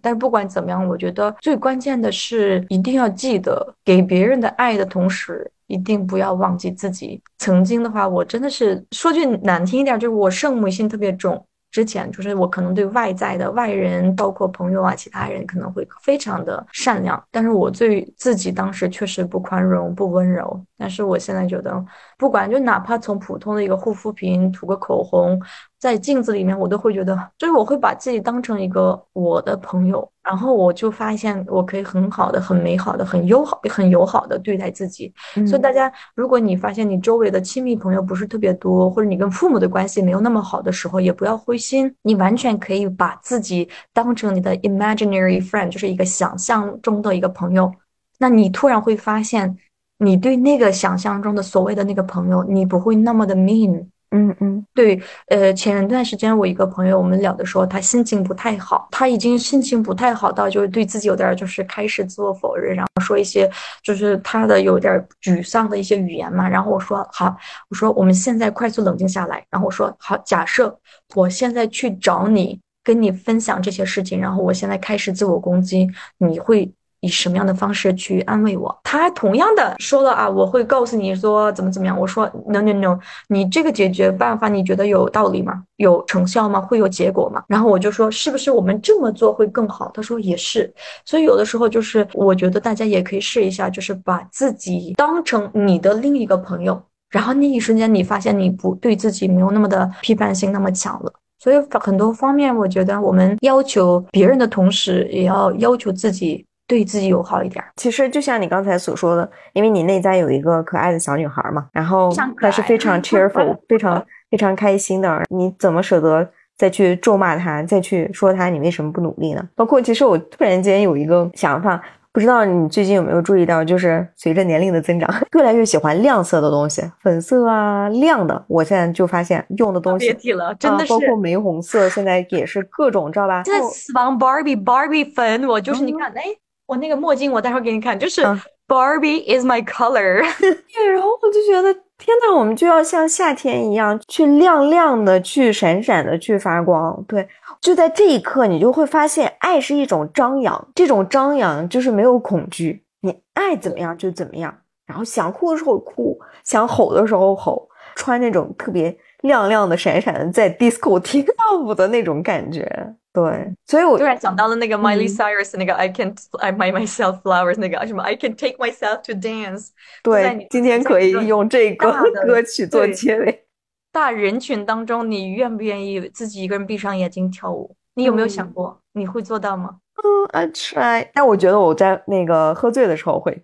但是不管怎么样，我觉得最关键的是一定要记得给别人的爱的同时，一定不要忘记自己。曾经的话，我真的是说句难听一点，就是我圣母心特别重。之前就是我可能对外在的外人，包括朋友啊，其他人可能会非常的善良，但是我对自己当时确实不宽容、不温柔。但是我现在觉得，不管就哪怕从普通的一个护肤品涂个口红。在镜子里面，我都会觉得，就是我会把自己当成一个我的朋友，然后我就发现我可以很好的、很美好的、很友好、很友好的对待自己。所以大家，如果你发现你周围的亲密朋友不是特别多，或者你跟父母的关系没有那么好的时候，也不要灰心，你完全可以把自己当成你的 imaginary friend，就是一个想象中的一个朋友。那你突然会发现，你对那个想象中的所谓的那个朋友，你不会那么的 mean。嗯嗯，对，呃，前段时间我一个朋友，我们聊的时候，他心情不太好，他已经心情不太好到就是对自己有点就是开始自我否认，然后说一些就是他的有点沮丧的一些语言嘛。然后我说好，我说我们现在快速冷静下来。然后我说好，假设我现在去找你，跟你分享这些事情，然后我现在开始自我攻击，你会以什么样的方式去安慰我。他同样的说了啊，我会告诉你说怎么怎么样。我说 no no no，你这个解决办法你觉得有道理吗？有成效吗？会有结果吗？然后我就说是不是我们这么做会更好？他说也是。所以有的时候就是我觉得大家也可以试一下，就是把自己当成你的另一个朋友，然后那一瞬间你发现你不对自己没有那么的批判性那么强了。所以很多方面，我觉得我们要求别人的同时，也要要求自己对自己友好一点。其实就像你刚才所说的，因为你内在有一个可爱的小女孩嘛，然后她是非常 cheerful、非常非常开心的。你怎么舍得再去咒骂她，再去说她你为什么不努力呢？包括其实我突然间有一个想法。不知道你最近有没有注意到，就是随着年龄的增长，越来越喜欢亮色的东西，粉色啊，亮的。我现在就发现用的东西别提了，真的是，包括玫红色，现在也是各种，知道吧？现在死亡 Barbie Barbie 粉，我就是你看，哎，我那个墨镜，我待会儿给你看，就是 Barbie is my color。对，然后我就觉得，天呐，我们就要像夏天一样，去亮亮的，去闪闪的，去发光。对。就在这一刻，你就会发现，爱是一种张扬，这种张扬就是没有恐惧，你爱怎么样就怎么样，然后想哭的时候哭，想吼的时候吼，穿那种特别亮亮的、闪闪的，在 disco 跳舞的那种感觉。对，所以我突然想到了那个 Miley Cyrus 那个 I can I buy myself flowers 那个什么 I can take myself to dance。对，今天可以用这个 歌曲做结尾。大人群当中，你愿不愿意自己一个人闭上眼睛跳舞？你有没有想过你会做到吗？嗯，I try。但我觉得我在那个喝醉的时候会。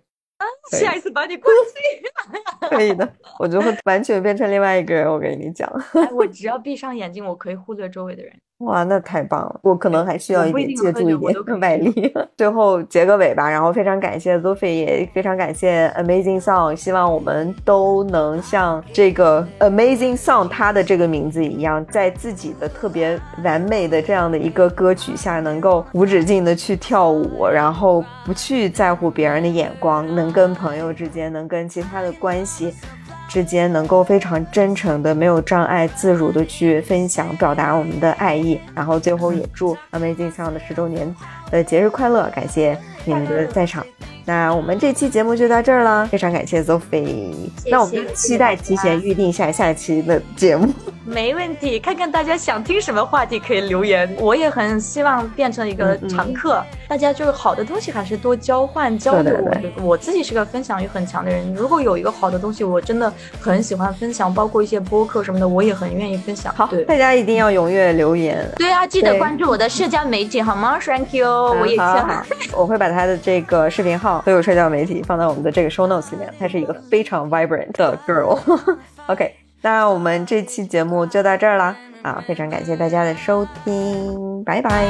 下一次把你灌醉。可以的，我就会完全变成另外一个人。我跟你讲，我只要闭上眼睛，我可以忽略周围的人。哇，那太棒了！我可能还需要一点借助一点外力。最后结个尾吧，然后非常感谢 Zoe，也非常感谢 Amazing Song。希望我们都能像这个 Amazing Song 它的这个名字一样，在自己的特别完美的这样的一个歌曲下，能够无止境的去跳舞，然后不去在乎别人的眼光，能跟朋友之间，能跟其他的关系。之间能够非常真诚的、没有障碍、自如的去分享、表达我们的爱意，然后最后也祝 Amazing Sound 的十周年的节日快乐！感谢你们的在场。那我们这期节目就到这儿了，非常感谢 Sophie。那我们期待提前预定下下期的节目。没问题，看看大家想听什么话题可以留言。我也很希望变成一个常客，大家就是好的东西还是多交换交流。我自己是个分享欲很强的人，如果有一个好的东西，我真的很喜欢分享，包括一些播客什么的，我也很愿意分享。好，大家一定要踊跃留言。对啊，记得关注我的社交媒体好吗？Thank you，我也好。我会把他的这个视频号。所有社交媒体放在我们的这个 show notes 里面，她是一个非常 vibrant 的 girl。OK，那我们这期节目就到这儿啦啊！非常感谢大家的收听，拜拜。